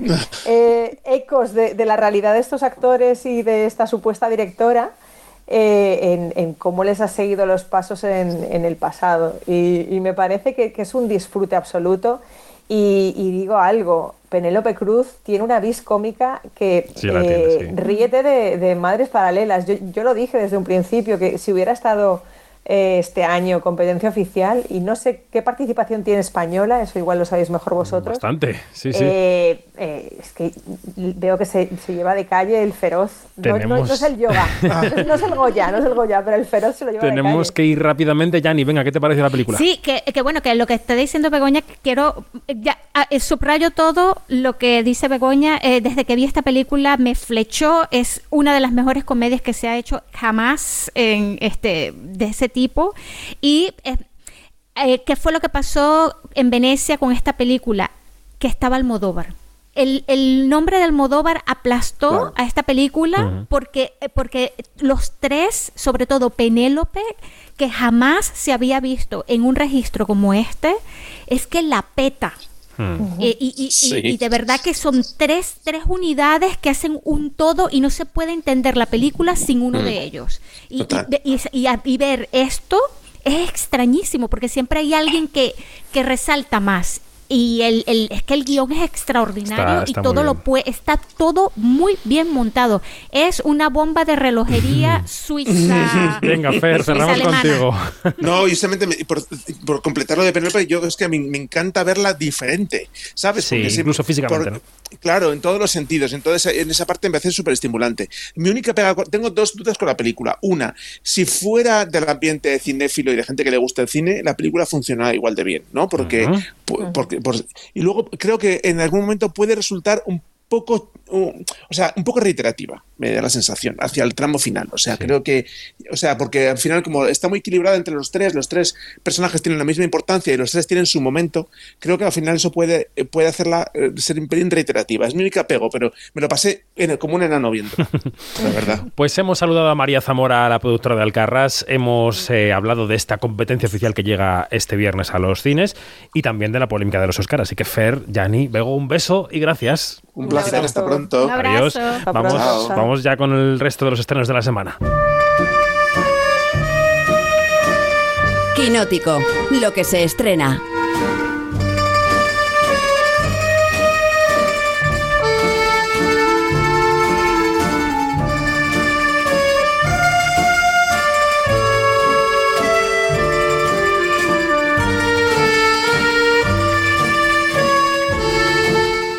ecos de, la realidad de estos actores y de esta supuesta directora en, cómo les ha seguido los pasos en, el pasado. Y, me parece que, es un disfrute absoluto. y digo algo, Penélope Cruz tiene una vis cómica que eh, ríete de, madres paralelas. Yo, yo, lo dije desde un principio, que si hubiera estado eh, este año competencia oficial y no sé qué participación tiene española, eso igual lo sabéis mejor vosotros. Bastante, sí, sí. Eh, eh, es que veo que se, lleva de calle el feroz. No, es el yoga, [LAUGHS] no, es el Goya, no es el Goya, pero el feroz se lo lleva Tenemos de calle. que ir rápidamente, Yanni, venga, ¿qué te parece la película? Sí, que, que bueno, que lo que está diciendo Begoña, quiero, ya, ah, subrayo todo lo que dice Begoña, desde que vi esta película me flechó, es una de las mejores comedias que se ha hecho jamás en este de ese tipo. Y eh, eh, ¿qué fue lo que pasó en Venecia con esta película? Que estaba Almodóvar. El, el nombre de Almodóvar aplastó a esta película porque, eh, porque los tres, sobre todo Penélope, que jamás se había visto en un registro como este, es que la peta. Y, de verdad que son tres, tres unidades que hacen un todo y no se puede entender la película sin uno de ellos. Y, y, ver esto es extrañísimo porque siempre hay alguien que, que resalta más y el, el, es que el guion es extraordinario y todo lo puede, está todo muy bien montado. Es una bomba de relojería [LAUGHS] suiza. [LAUGHS] Venga, Fer, cerramos contigo. [LAUGHS] No, y solamente por, por, completar lo de Penélope, yo es que a mí me encanta verla diferente, ¿sabes? Sí, incluso físicamente, Claro, en todos los sentidos. Entonces, en esa parte me parece súper estimulante. Mi única pega, tengo dos dudas con la película. Una, si fuera del ambiente cinéfilo y de gente que le gusta el cine, la película funciona igual de bien, ¿no? Porque, porque y luego creo que en algún momento puede resultar un poco, o sea, un poco reiterativa, me da la sensación, hacia el tramo final. O sea, creo que, o sea, porque al final como está muy equilibrada entre los tres, los tres personajes tienen la misma importancia y los tres tienen su momento, creo que al final eso puede, puede hacerla eh, ser un pelín reiterativa. Es mi única apego, pero me lo pasé en como un enano viendo, la [LAUGHS] verdad. Pues hemos saludado a María Zamora, la productora de Alcarras, hemos eh, hablado de esta competencia oficial que llega este viernes a los cines y también de la polémica de los Oscars. Así que Fer, Yanni, Bego, un beso y gracias. Un placer, hasta pronto. Adiós. Vamos, vamos ya con el resto de los estrenos de la semana. Quinótico, lo que se estrena.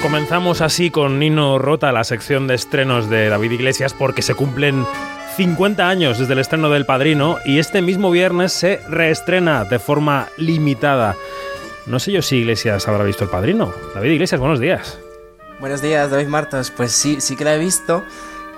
Comenzamos así con Nino Rota, la sección de estrenos de David Iglesias, porque se cumplen 50 años desde el estreno del Padrino y este mismo viernes se reestrena de forma limitada. No sé yo si Iglesias habrá visto el Padrino. David Iglesias, buenos días. Buenos días, David Martos. Pues sí, sí que la he visto,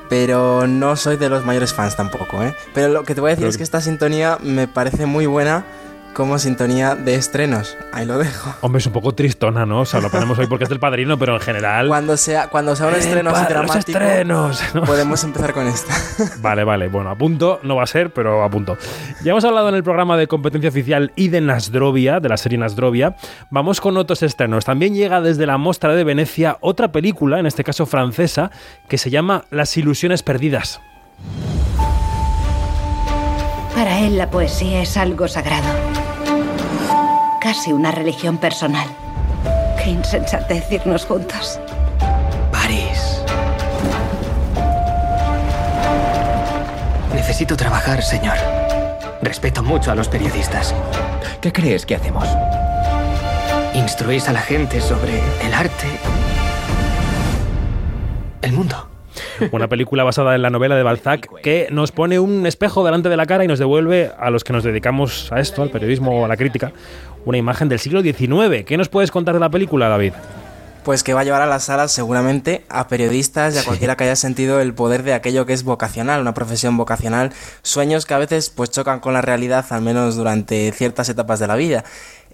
pero no soy de los mayores fans tampoco, ¿eh? Pero lo que te voy a decir es que esta sintonía me parece muy buena como sintonía de estrenos. Ahí lo dejo. Hombre, es un poco tristona, ¿no? O sea, lo ponemos hoy porque es del padrino, pero en general. Cuando sea, cuando sea un estreno así dramático. estrenos! Podemos empezar con esta. [LAUGHS] Vale, vale. Bueno, a punto no va a ser, pero a punto. Ya hemos hablado en el programa de competencia oficial y de Nasdrovia, de la serie Nasdrovia. Vamos con otros estrenos. También llega desde la Mostra de Venecia otra película, en este caso francesa, que se llama Las ilusiones perdidas. Para él la poesía es algo sagrado. Casi una religión personal. Qué insensatez irnos juntos. París. Necesito trabajar, señor. Respeto mucho a los periodistas. ¿Qué crees que hacemos? ¿Instruís a la gente sobre el arte? El mundo. Una película basada en la novela de Balzac que nos pone un espejo delante de la cara y nos devuelve a los que nos dedicamos a esto, al periodismo o a la crítica, una imagen del siglo XIX. ¿Qué nos puedes contar de la película, David? Pues que va a llevar a las salas seguramente a periodistas y a cualquiera que haya sentido el poder de aquello que es vocacional, una profesión vocacional, sueños que a veces pues chocan con la realidad, al menos durante ciertas etapas de la vida.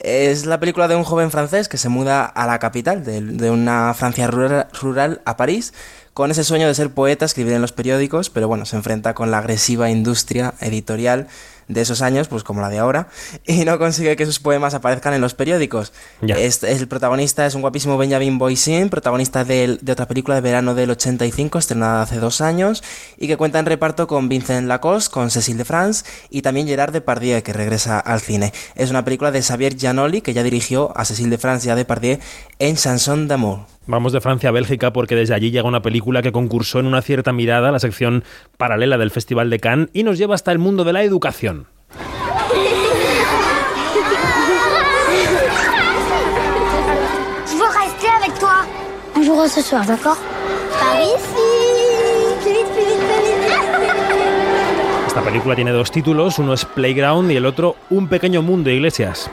Es la película de un joven francés que se muda a la capital de, una Francia rural, a París con ese sueño de ser poeta, escribir en los periódicos, pero bueno, se enfrenta con la agresiva industria editorial de esos años, pues como la de ahora, y no consigue que sus poemas aparezcan en los periódicos. Es, el protagonista es un guapísimo Benjamin Boisin, protagonista de, de, otra película de verano del 85, estrenada hace dos años, y que cuenta en reparto con Vincent Lacoste, con Cécile de France y también Gerard Depardieu, que regresa al cine. Es una película de Xavier Giannoli, que ya dirigió a Cécile de France y a Depardieu en Chanson d'amour. Vamos de Francia a Bélgica porque desde allí llega una película que concursó en una cierta mirada a la sección paralela del Festival de Cannes y nos lleva hasta el mundo de la educación. Esta película tiene dos títulos, uno es Playground y el otro Un pequeño mundo, Iglesias.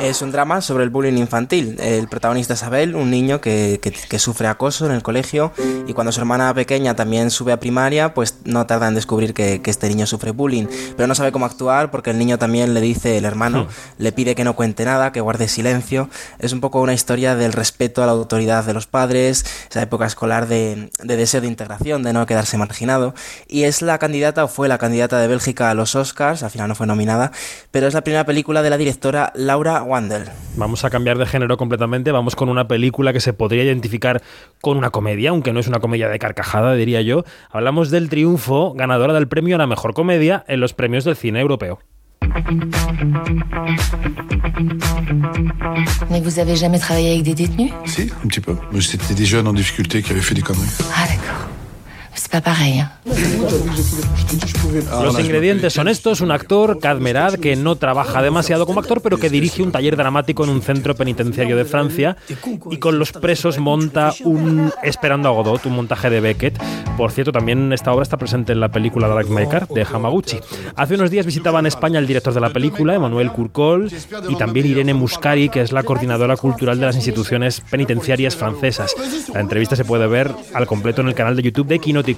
Es un drama sobre el bullying infantil. El protagonista es Abel, un niño que, sufre acoso en el colegio y cuando su hermana pequeña también sube a primaria, pues no tarda en descubrir que, este niño sufre bullying. Pero no sabe cómo actuar porque el niño también le dice, el hermano, hmm. le pide que no cuente nada, que guarde silencio. Es un poco una historia del respeto a la autoridad de los padres, esa época escolar de, de deseo de integración, de no quedarse marginado. Y es la candidata o fue la candidata de Bélgica a los Oscars, al final no fue nominada, pero es la primera película de la directora Laura Vamos a cambiar de género completamente, vamos con una película que se podría identificar con una comedia, aunque no es una comedia de carcajada, diría yo. Hablamos del triunfo ganadora del premio a la mejor comedia en los premios del cine europeo. Mais vous avez jamais travaillé avec des détenus Si, un petit peu. C'était des jeunes en difficulté qui avaient fait des conneries. Ah d'accord. C'est pas Los ingredientes son estos: un actor, Cadmerad, que no trabaja demasiado como actor, pero que dirige un taller dramático en un centro penitenciario de Francia y con los presos monta un Esperando a Godot, un montaje de Beckett. Por cierto, también esta obra está presente en la película Dark Maker de Hamaguchi. Hace unos días visitaba en España el director de la película, Emmanuel Curcol, y también Irene Muscari, que es la coordinadora cultural de las instituciones penitenciarias francesas. La entrevista se puede ver al completo en el canal de YouTube de Quinótico.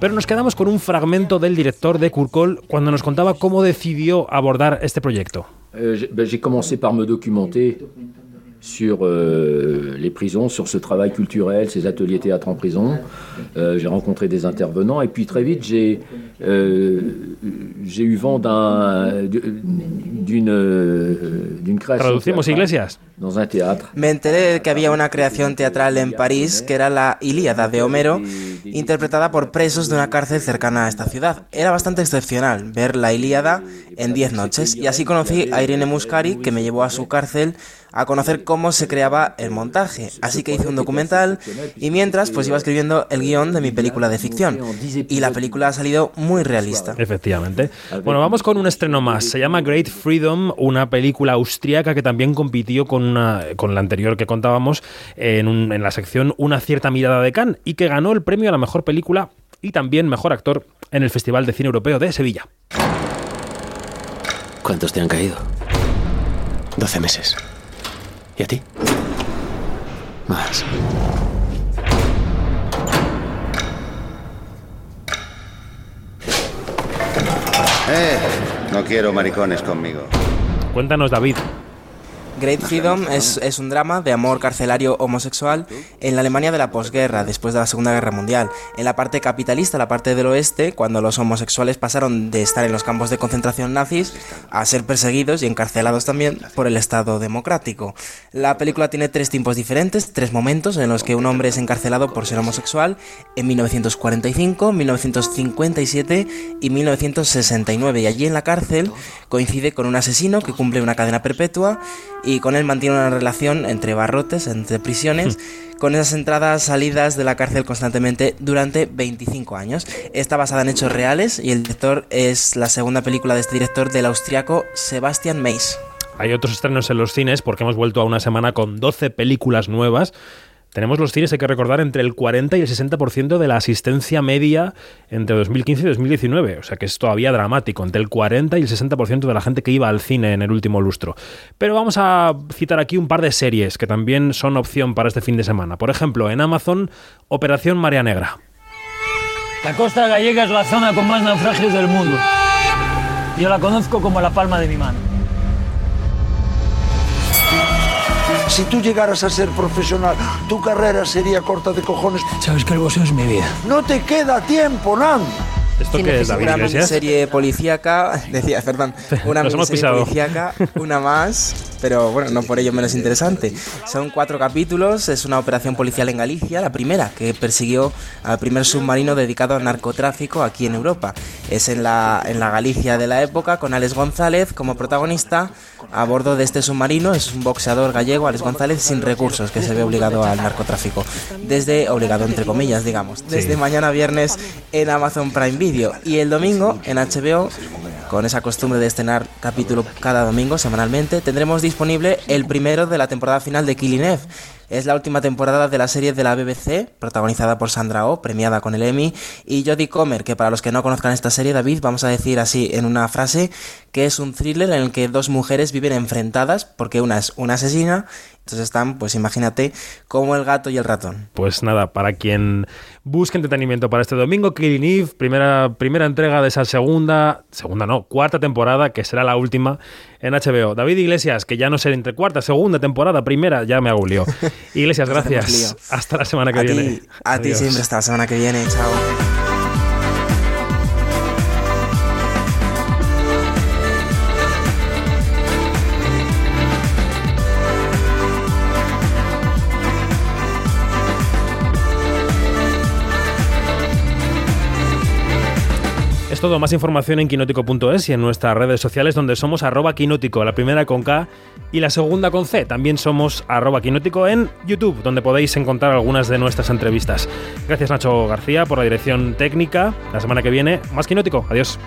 Pero nos quedamos con un fragmento del director de Curcol cuando nos contaba cómo decidió abordar este proyecto. Euh, j'ai me documenter sur euh, les prisons, sur ce travail culturel, ces ateliers théâtre en prison. Euh, j'ai rencontré des intervenants et puis très vite j'ai euh, j'ai eu vent d'une d'une création Iglesias. dans un théâtre. Me enteré que había una creación teatral en París que era la Ilíada de Homero, interpretada por presos de una cárcel cercana a esta ciudad. Era bastante excepcional ver la Ilíada en 10 noches y así conocí a Irene Muscari que me llevó a su cárcel a conocer cómo se creaba el montaje. Así que hice un documental y mientras pues iba escribiendo el guion de mi película de ficción. Y la película ha salido muy realista. Efectivamente. Bueno, vamos con un estreno más. Se llama Great Freedom, una película austríaca que también compitió con, una, con la anterior que contábamos en, en la sección Una cierta mirada de Cannes y que ganó el premio a la mejor película y también mejor actor en el Festival de Cine Europeo de Sevilla. ¿Cuántos te han caído? 12 meses. ¿Y a ti? Más. Eh, no quiero maricones conmigo. Cuéntanos, David, Great Freedom es, un drama de amor carcelario homosexual en la Alemania de la posguerra, después de la Segunda Guerra Mundial. En la parte capitalista, la parte del oeste, cuando los homosexuales pasaron de estar en los campos de concentración nazis a ser perseguidos y encarcelados también por el Estado democrático. La película tiene tres tiempos diferentes, tres momentos en los que un hombre es encarcelado por ser homosexual en 1945, 1957 y 1969. Y allí en la cárcel coincide con un asesino que cumple una cadena perpetua y con él mantiene una relación entre barrotes, entre prisiones, [LAUGHS] con esas entradas, salidas de la cárcel constantemente durante 25 años. Está basada en hechos reales y el director es la segunda película de este director del austriaco Sebastian Meis. Hay otros estrenos en los cines porque hemos vuelto a una semana con 12 películas nuevas tenemos los cines, hay que recordar, entre el 40 y el 60% de la asistencia media entre 2015 y 2019. O sea que es todavía dramático, entre el 40 y el 60% de la gente que iba al cine en el último lustro. Pero vamos a citar aquí un par de series que también son opción para este fin de semana. Por ejemplo, en Amazon, Operación Marea Negra. La costa gallega es la zona con más naufragios del mundo. Yo la conozco como la palma de mi mano. Si tú llegaras a ser profesional, tu carrera sería corta de cojones. Sabes que el boxeo es mi vida. No te queda tiempo, Nan. ¿Esto qué es, David una Iglesias? serie policíaca, [LAUGHS] decía, perdón, una pisado. policíaca, una más, pero bueno, no por ello menos interesante. Son cuatro capítulos, es una operación policial en Galicia, la primera, que persiguió al primer submarino dedicado al narcotráfico aquí en Europa. Es en la, en la Galicia de la época, con Alex González como protagonista, a bordo de este submarino, es un boxeador gallego, Alex González, sin recursos, que se ve obligado al narcotráfico. Desde, obligado entre comillas, digamos, desde mañana viernes en Amazon Prime Video. Y el domingo en HBO, con esa costumbre de estrenar capítulo cada domingo semanalmente, tendremos disponible el primero de la temporada final de Killing Eve. Es la última temporada de la serie de la BBC, protagonizada por Sandra Oh, premiada con el Emmy, y Jodie Comer, que para los que no conozcan esta serie, David, vamos a decir así en una frase, que es un thriller en el que dos mujeres viven enfrentadas, porque una es una asesina, entonces están, pues imagínate, como el gato y el ratón. Pues nada, para quien busque entretenimiento para este domingo, Killing Eve, primera, primera entrega de esa segunda, segunda no, cuarta temporada, que será la última en HBO. David Iglesias, que ya no sé entre cuarta, segunda temporada, primera, ya me hago un lío. [LAUGHS] Iglesias, gracias. Hasta la semana que a viene. A ti siempre, hasta la semana que viene, chao. Todo, más información en quinótico.es y en nuestras redes sociales donde somos arroba quinótico, la primera con K y la segunda con C. También somos arroba quinótico en YouTube, donde podéis encontrar algunas de nuestras entrevistas. Gracias Nacho García por la dirección técnica. La semana que viene, más quinótico. Adiós.